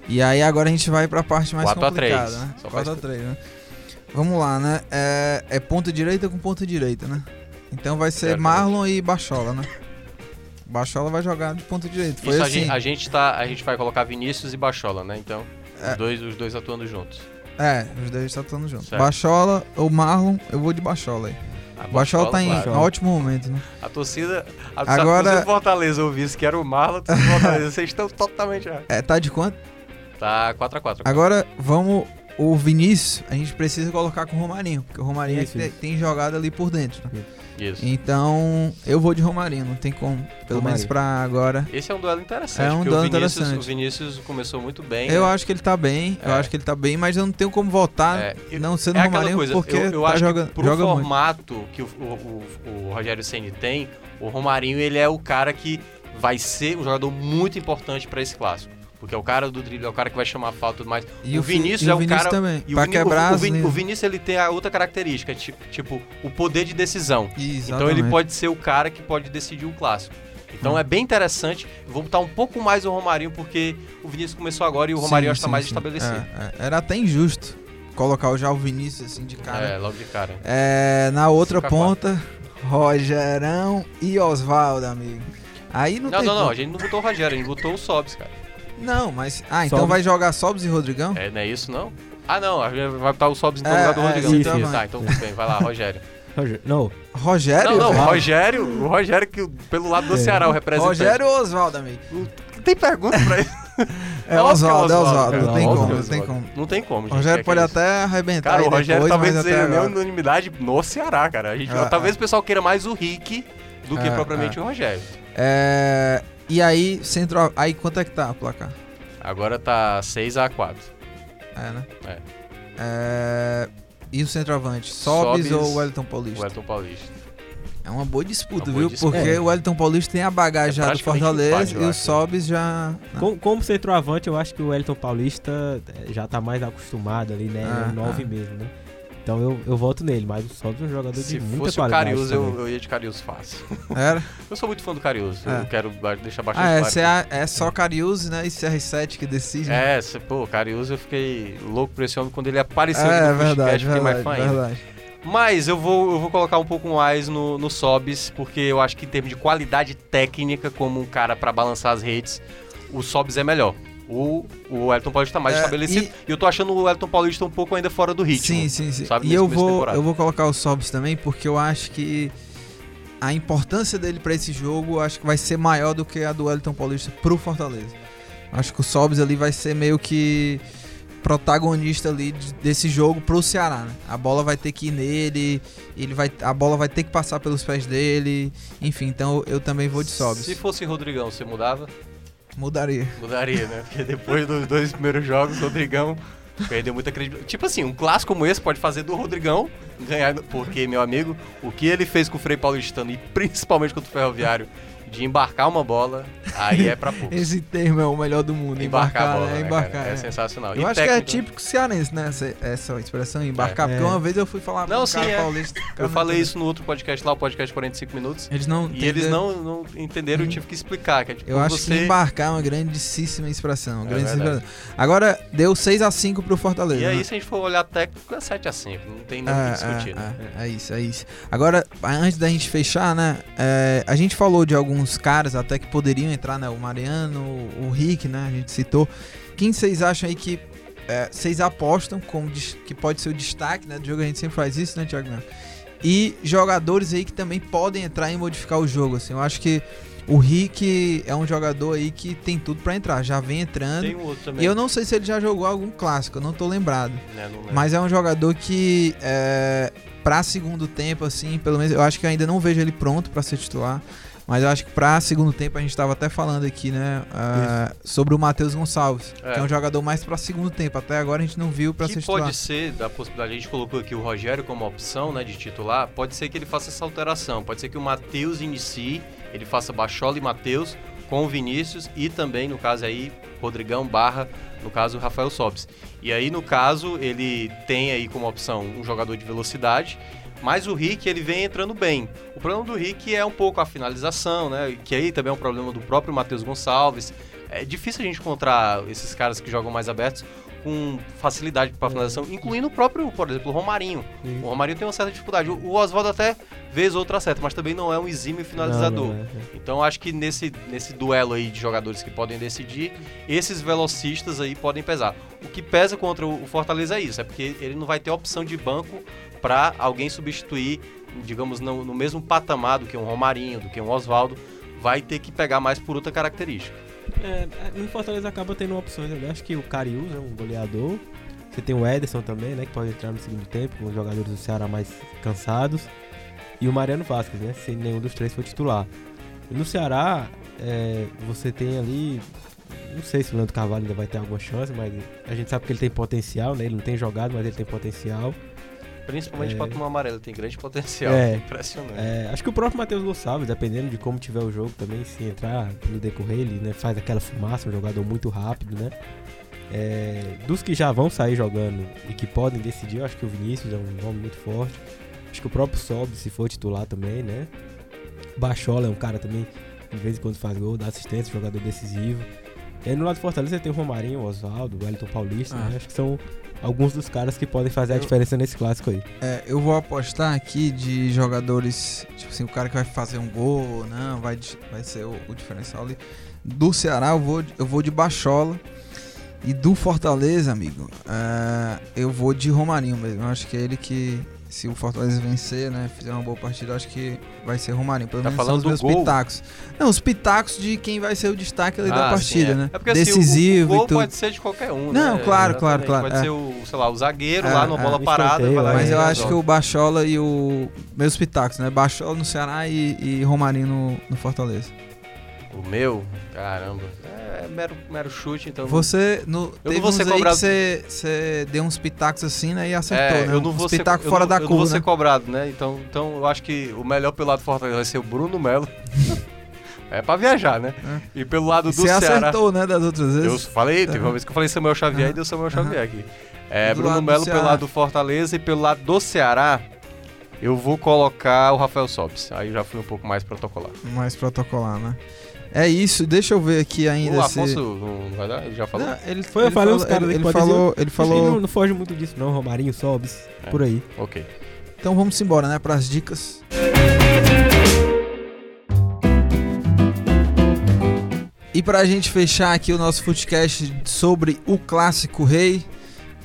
E aí agora a gente vai pra parte mais 4 a 3. complicada, né? Só 4 a faz- 3, né? Vamos lá, né? É, é ponta direita com ponta direita, né? Então vai ser. Marlon e Bachola, né? Bachola vai jogar de ponta direita. Foi Isso a, assim. gente, a, gente tá, a gente vai colocar Vinícius e Bachola, né? Então, É. os, dois, os dois atuando juntos. É, os dois estão atuando juntos. Certo. Bachola ou Marlon, eu vou de Bachola aí. A Bachola tá em claro. ótimo momento, né? A torcida. A, Agora- do Fortaleza ouvisse que era o Marlon, a Fortaleza, vocês estão totalmente errados. É, tá de quanto? Tá 4x4. Agora vamos. O Vinícius, a gente precisa colocar com o Romarinho, porque o Romarinho é Isso, que isso. tem jogado ali por dentro. né? Isso. Então, eu vou de Romarinho, não tem como. Pelo Romarinho. menos pra agora. Esse é um duelo interessante. É um duelo o Vinícius, interessante. O Vinícius começou muito bem. Eu né? acho que ele tá bem, eu É. acho que ele tá bem, mas eu não tenho como votar É, eu- não sendo é aquela Romarinho coisa, porque eu, eu tá acho joga, que pro joga muito. formato que o, o, o- o Rogério Ceni tem, o Romarinho ele é o cara que vai ser um jogador muito importante pra esse clássico. Porque é o cara do drible, é o cara que vai chamar falta e tudo mais. E o o Vinícius e o é o Vinícius cara. também, E o, Vini- o- quebrar o, linhas. o Vinícius ele tem a outra característica, tipo, tipo o poder de decisão. Então Exatamente. ele pode ser o cara que pode decidir um clássico. Então Hum. é bem interessante. Eu Vou botar um pouco mais o Romarinho, porque o Vinícius começou agora e o Romarinho tá sim, mais sim. estabelecido. É, é. Era até injusto colocar já o Vinícius assim de cara. É, logo de cara. É, na outra 5 a ponta, Rogerão e Oswaldo, amigo. Aí não, Não, tem não, não. como. A gente não botou o Rogério, a gente botou o Sobs, cara. Não, mas. Ah, então Sobs. vai jogar Sobs e Rodrigão? É, não é isso, não? Ah, não. Vai botar o Sobs então É, no lugar do é, Rodrigão. isso, Entendi. isso. Tá, então tudo bem. Vai lá, Rogério. Não, Rogério? não, não. Rogério, o Rogério que pelo lado do É. Ceará, o representante. Rogério ou Oswaldo, amigo? Tem pergunta pra ele? É Oswaldo, é Oswaldo. Não tem Óbvio como, é não tem como. Não tem como, O gente. Rogério É pode que até arrebentar Cara, aí o Rogério depois, talvez seja a unanimidade no Ceará, cara. A gente, É, talvez é. o pessoal queira mais o Rick do que É, propriamente é. o Rogério. É, e aí, centro. Aí quanto é que tá o placar? Agora tá 6x4. É, né? É. É, E o centroavante? Sobis, Sobis ou Wellington O Paulista? Elton Paulista. É uma boa disputa, Uma boa viu? disputa. Porque É. o Wellington Paulista tem a bagagem É já do Fortaleza eu e o acho. Sobis já. Não. como, como centroavante, eu acho que o Wellington Paulista eh, já tá mais acostumado ali, né? Ah, é o 9 ah. mesmo, né? Então eu, eu voto nele, mas o Sobs é um jogador Se de muita fosse o qualidade. Cariúso, eu, eu ia de Cariúso fácil. Era? Eu sou muito fã do Cariúso. É. Eu quero deixar bastante Ah, é, claro. cê é, é só Cariús, né? E CR7 que decide. né? É, cê- pô, Cariúso eu fiquei louco por esse homem quando ele apareceu é, no verdade, podcast, eu fiquei mais verdade, fã ainda. verdade. Mas eu vou, eu vou colocar um pouco mais no, no Sobs, porque eu acho que em termos de qualidade técnica, como um cara pra balançar as redes, o Sobs é melhor. O, o Elton Paulista mais É, estabelecido. E... eu tô achando o Elton Paulista um pouco ainda fora do ritmo. Sim, sim, sim. sabe, E eu vou, temporada. eu vou colocar o Sobs também, porque eu acho que a importância dele pra esse jogo acho que vai ser maior do que a do Wellington Paulista pro Fortaleza. Acho que o Sobs ali vai ser meio que protagonista ali de- desse jogo pro Ceará, né? A bola vai ter que ir nele, ele vai, a bola vai ter que passar pelos pés dele, enfim, então eu também vou de Sobs. Se fosse Rodrigão, você mudava? Mudaria. Mudaria, né? Porque depois dos dois primeiros jogos, o Rodrigão perdeu muita credibilidade. Tipo assim, um clássico como esse pode fazer do Rodrigão ganhar. Porque, meu amigo, o que ele fez com o Frei Paulistano e principalmente contra o Ferroviário, de embarcar uma bola, aí é pra poucos. Esse termo é o melhor do mundo, Embarcar, embarcar, a bola, né? né, Embarcar. cara? É, é. sensacional. Eu E acho que é técnico- típico cearense, né? Essa, essa expressão, embarcar. É. Porque uma vez eu fui falar Não, um sim, cara é. paulista. Eu falei entendeu. isso no outro podcast lá, o podcast 45 minutos. Eles não E eles não, não entenderam, eu tive que explicar. Que é, tipo, Eu acho você... que embarcar é uma grandíssima expressão. É expressão. Agora, deu 6x5 pro Fortaleza. E aí, né? se a gente for olhar técnico, é 7x5. Não tem nem o que discutir, é, né? é, é isso, é isso. Agora, antes da gente fechar, né? é, a gente falou de alguns caras até que poderiam entrar, né? O Mariano, o Rick, né? A gente citou. Quem vocês acham aí que é, vocês apostam como que pode ser o destaque, né? Do jogo a gente sempre faz isso, né, Thiago? E jogadores aí que também podem entrar e modificar o jogo, assim. Eu acho que o Rick é um jogador aí que tem tudo pra entrar, já vem entrando. Tem outro também. E eu não sei se ele já jogou algum clássico, eu não tô lembrado. né, não. Mas é um jogador que, é, pra segundo tempo, assim, pelo menos eu acho que ainda não vejo ele pronto pra ser titular. Mas eu acho que pra segundo tempo a gente tava até falando aqui, né? ah, sobre o Matheus Gonçalves, É. que é um jogador mais pra segundo tempo. Até agora a gente não viu pra que ser titular. pode ser da possibilidade, a gente colocou aqui o Rogério como opção, né, de titular, pode ser que ele faça essa alteração, pode ser que o Matheus inicie, ele faça Bachola e Matheus com o Vinícius e também, no caso aí, Rodrigão barra, no caso, o Rafael Sobis. E aí, no caso, ele tem aí como opção um jogador de velocidade, mas o Rick ele vem entrando bem. O problema do Rick é um pouco a finalização, né? Que aí também é um problema do próprio Matheus Gonçalves. É difícil a gente encontrar esses caras que jogam mais abertos com facilidade para finalização, incluindo o próprio, por exemplo, o Romarinho. Sim. O Romarinho tem uma certa dificuldade. O Oswaldo até vez ou outra acerta, mas também não é um exímio finalizador. Não, não é, é. Então acho que nesse, nesse duelo aí de jogadores que podem decidir, esses velocistas aí podem pesar. O que pesa contra o Fortaleza é isso, é porque ele não vai ter opção de banco para alguém substituir, digamos, no, no mesmo patamar do que um Romarinho, do que um Oswaldo, vai ter que pegar mais por outra característica. É, no Fortaleza acaba tendo opções. Eu acho que o Carius é um goleador. Você tem o Ederson também, né? Que pode entrar no segundo tempo, com os jogadores do Ceará mais cansados. E o Mariano Vasquez, né? Se nenhum dos três for titular. E no Ceará, é, você tem ali. Não sei se o Leandro Carvalho ainda vai ter alguma chance, mas a gente sabe que ele tem potencial, né? Ele não tem jogado, mas ele tem potencial. Principalmente É. para tomar amarelo, tem grande potencial. É. Impressionante. É, acho que o próprio Matheus Gonçalves, dependendo de como tiver o jogo também, se entrar no decorrer, ele né, faz aquela fumaça, um jogador muito rápido, né? É, dos que já vão sair jogando e que podem decidir, eu acho que o Vinícius é um nome muito forte. Acho que o próprio Sob, se for titular também, né? Bachola é um cara também, de vez em quando faz gol, dá assistência, jogador decisivo. E aí no lado do Fortaleza você tem o Romarinho, o Oswaldo, o Wellington Paulista, Ah. né? Acho que são alguns dos caras que podem fazer a Eu- diferença nesse clássico aí. É, eu vou apostar aqui de jogadores, tipo assim, o cara que vai fazer um gol, não, vai, vai ser o, o diferencial ali. Do Ceará eu vou, de- eu vou de Bachola. E do Fortaleza, amigo, é, eu vou de Romarinho mesmo. Eu acho que é ele que, se o Fortaleza vencer, né, fizer uma boa partida, eu acho que vai ser Romarinho. Pelo Tá menos falando são os meus gol? pitacos. Não, os pitacos de quem vai ser o destaque ali da Ah, partida, sim, é. né? É porque assim, o- Decisivo o, gol e tudo. pode ser de qualquer um, Não, né? claro, claro, Exatamente. claro, Pode é. ser o, sei lá, o zagueiro É, lá no é. bola Um parada. escanteio, vai lá Mas eu acho que o Bachola e o. Meus pitacos, né? Bachola no Ceará e, e Romarinho no, no Fortaleza. O meu, caramba. É mero, mero chute, então. Você. No, não teve vou uns ser aí cobrado- que você, você deu uns pitacos assim, né? E acertou, é, né? eu não uns vou ser, pitacos eu fora não, da eu não vou curva, ser né? cobrado, né? Então, então eu acho que o melhor pelo lado do Fortaleza vai ser o Bruno Melo. é pra viajar, né? E pelo lado E do você Ceará. acertou, né? Das outras Eu vezes. falei, teve uma vez que eu falei Samuel Xavier Aham. e deu Samuel. Xavier aqui. É, Do Bruno Melo pelo lado do Fortaleza e pelo lado do Ceará, eu vou colocar o Rafael Sobis. Aí já fui um pouco mais protocolar. Mais protocolar, né? É isso, deixa eu ver aqui ainda o se. Afonso não vai dar? Ele já falou? Não, ele Foi, eu ele falei falou, uns caras ele, falou, ele não, não foge muito disso, não. Romarinho, Sobs, É. por aí. Ok. Então vamos embora, né? Para as dicas. E pra gente fechar aqui o nosso footcast sobre o clássico rei,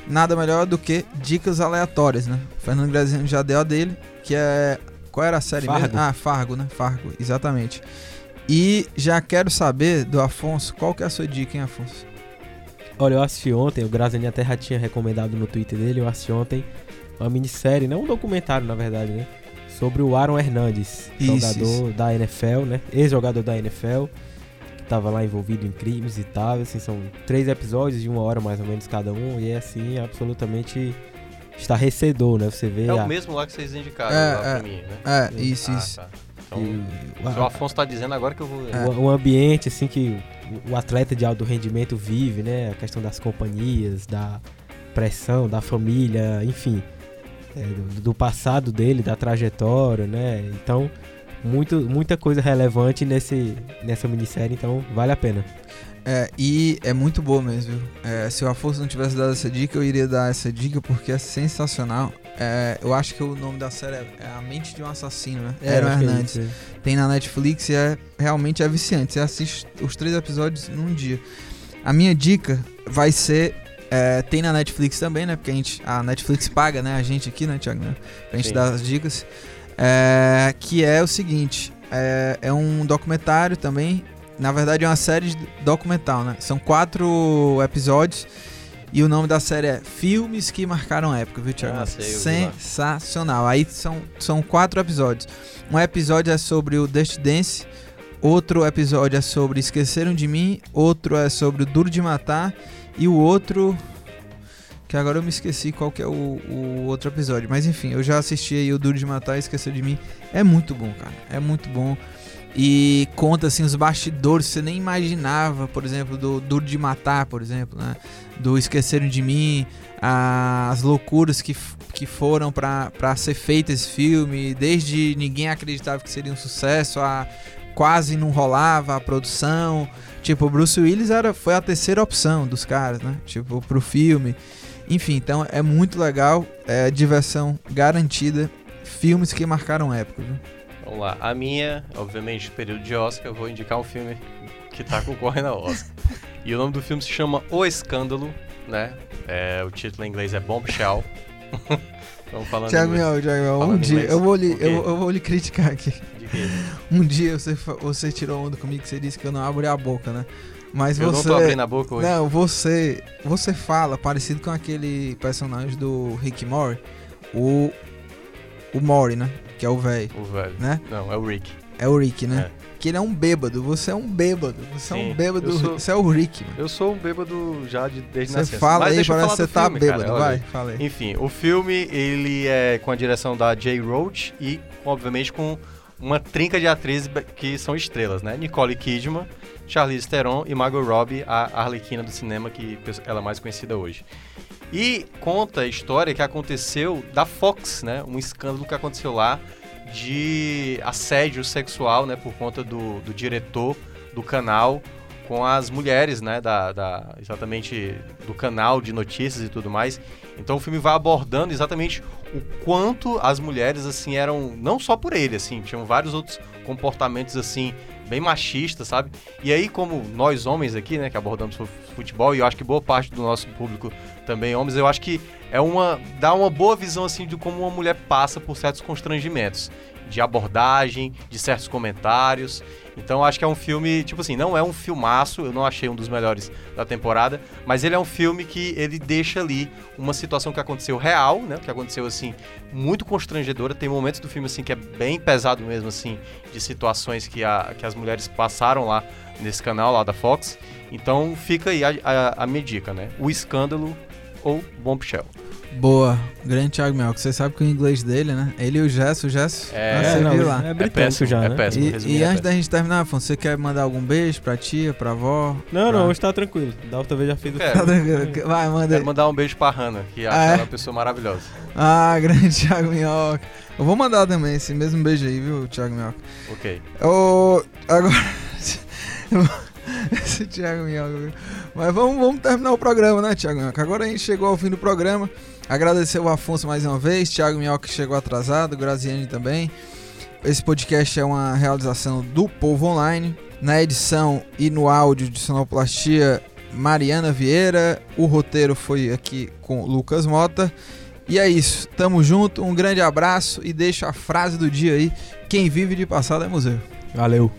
nada melhor do que dicas aleatórias, né? O Fernando Graziano já deu a dele, que é. Qual era a série Fargo. mesmo? Ah, Fargo, né? Fargo, exatamente. E já quero saber do Afonso, qual que é a sua dica, hein, Afonso? Olha, eu assisti ontem, o Graziani até já tinha recomendado no Twitter dele, eu assisti ontem uma minissérie, não um documentário, na verdade, né? Sobre o Aaron Hernandes, Isso, jogador da NFL, né? Ex-jogador da NFL, que tava lá envolvido em crimes e tal. Assim, são três episódios de uma hora mais ou menos cada um, e é assim, absolutamente estarrecedor, né? Você vê É a- o mesmo lá que vocês indicaram É, lá pra é. mim, né? É, isso, Ah, isso. tá. Então, e- se o Afonso tá dizendo agora que eu vou. o, o ambiente assim que o, o atleta de alto rendimento vive, né? A questão das companhias, da pressão, da família, enfim, é, do, do passado dele, da trajetória, né? Então, muito, muita coisa relevante nesse, nessa minissérie, então vale a pena. É, e é muito boa mesmo. viu? É, se o Afonso não tivesse dado essa dica, eu iria dar essa dica porque é sensacional. É, eu acho que o nome da série é, é A Mente de um Assassino, né? É Hernandes. isso, Tem na Netflix e é realmente é viciante. Você assiste os três episódios num dia. A minha dica vai ser. é, tem na Netflix também, né? Porque a, gente, a Netflix paga, né? A gente aqui, né, Thiago? Né? Pra gente Sim. dar as dicas. É, que é o seguinte: é, é um documentário também. Na verdade, é uma série de documental, né? São quatro episódios. E o nome da série é Filmes que Marcaram Época, viu, Thiago? Ah, sei. Sensacional. Aí são, são quatro episódios. Um episódio é sobre o Dust Dance, outro episódio é sobre Esqueceram de Mim, outro é sobre o Duro de Matar e o outro que agora eu me esqueci qual que é o, o outro episódio, mas enfim, eu já assisti aí o Duro de Matar e Esqueceram de Mim. É muito bom, cara. É muito bom. E conta assim os bastidores que você nem imaginava, por exemplo, do Duro de Matar, por exemplo, né? Do Esqueceram de Mim, as loucuras que, que foram para ser feito esse filme, desde ninguém acreditava que seria um sucesso, a quase não rolava a produção. Tipo, o Bruce Willis era, foi a terceira opção dos caras, né? Tipo, pro filme. Enfim, então é muito legal, é diversão garantida, filmes que marcaram época, viu? Vamos lá. A minha, obviamente, período de Oscar, eu vou indicar um filme que tá concorrendo ao Oscar. E o nome do filme se chama O Escândalo, né? É, o título em inglês é Bombshell. Estamos falando Tiago. Miel, Tiago um dia, inglês. eu vou, lhe, eu, eu vou lhe criticar aqui. Um dia você, você tirou onda comigo que você disse que eu não abri a boca, né? Mas Eu você. não tô abrindo a boca hoje. Não, você. Você fala parecido com aquele personagem do Rick Mori, o. O Mori, né? Que é o velho, O velho. né? Não, é o Rick. É o Rick, né? Que ele é um bêbado. Você é um bêbado. Você é Sim, um bêbado. sou- Você é o Rick, mano. Eu sou um bêbado já de, desde Você nascença. fala Mas aí, parece que você tá bêbado. cara, Vai, fala aí. Enfim, o filme ele é com a direção da Jay Roach e, obviamente, com uma trinca de atrizes que são estrelas, né? Nicole Kidman, Charlize Theron e Margot Robbie, a Arlequina do cinema que ela é mais conhecida hoje. E conta a história que aconteceu da Fox, né? Um escândalo que aconteceu lá de assédio sexual, né? Por conta do, do diretor do canal com as mulheres, né? Da, da- exatamente do canal de notícias e tudo mais. Então o filme vai abordando exatamente o quanto as mulheres, assim, eram... Não só por ele, assim. Tinham vários outros comportamentos, assim, bem machistas, sabe? E aí, como nós homens aqui, né? Que abordamos fu- futebol, e eu acho que boa parte do nosso público também homens, eu acho que é uma... Dá uma boa visão, assim, de como uma mulher passa por certos constrangimentos. De abordagem, de certos comentários. Então acho que é um filme, tipo assim, não é um filmaço, eu não achei um dos melhores da temporada, mas ele é um filme que ele deixa ali uma situação que aconteceu real, né? Que aconteceu assim, muito constrangedora. Tem momentos do filme assim que é bem pesado mesmo assim, de situações que, a, que as mulheres passaram lá nesse canal lá da Fox. Então fica aí a, a, a minha dica, né? O escândalo ou Bombshell. Boa. Grande Thiago Mel, que você sabe que o inglês dele, né? Ele e o Gesso, o Gesso, É, ah, você não, viu lá. é É péssimo, já, é né? péssimo. E, resumindo, e é antes da gente terminar, Afonso, você quer mandar algum beijo pra tia, pra avó? Não, Pra- não, hoje tá tranquilo. Da outra vez já fiz o Quero. Tá tranquilo. Vai, manda Quero mandar um beijo pra Hannah, que Ah, é? ela uma pessoa maravilhosa. Ah, grande Thiago Minhoca. Eu vou mandar também esse mesmo beijo aí, viu, Thiago Minhoca? Ok. Ô, agora. Esse Thiago Minhoca. viu? Mas vamos, vamos terminar o programa, né, Thiago Minhoca? Agora a gente chegou ao fim do programa. Agradecer o Afonso mais uma vez, Thiago Minhoca chegou atrasado, Graziane também. Esse podcast é uma realização do Povo Online. Na edição e no áudio de sonoplastia, Mariana Vieira. O roteiro foi aqui com Lucas Mota. E é isso. Tamo junto. Um grande abraço e deixa a frase do dia aí. Quem vive de passado é museu. Valeu.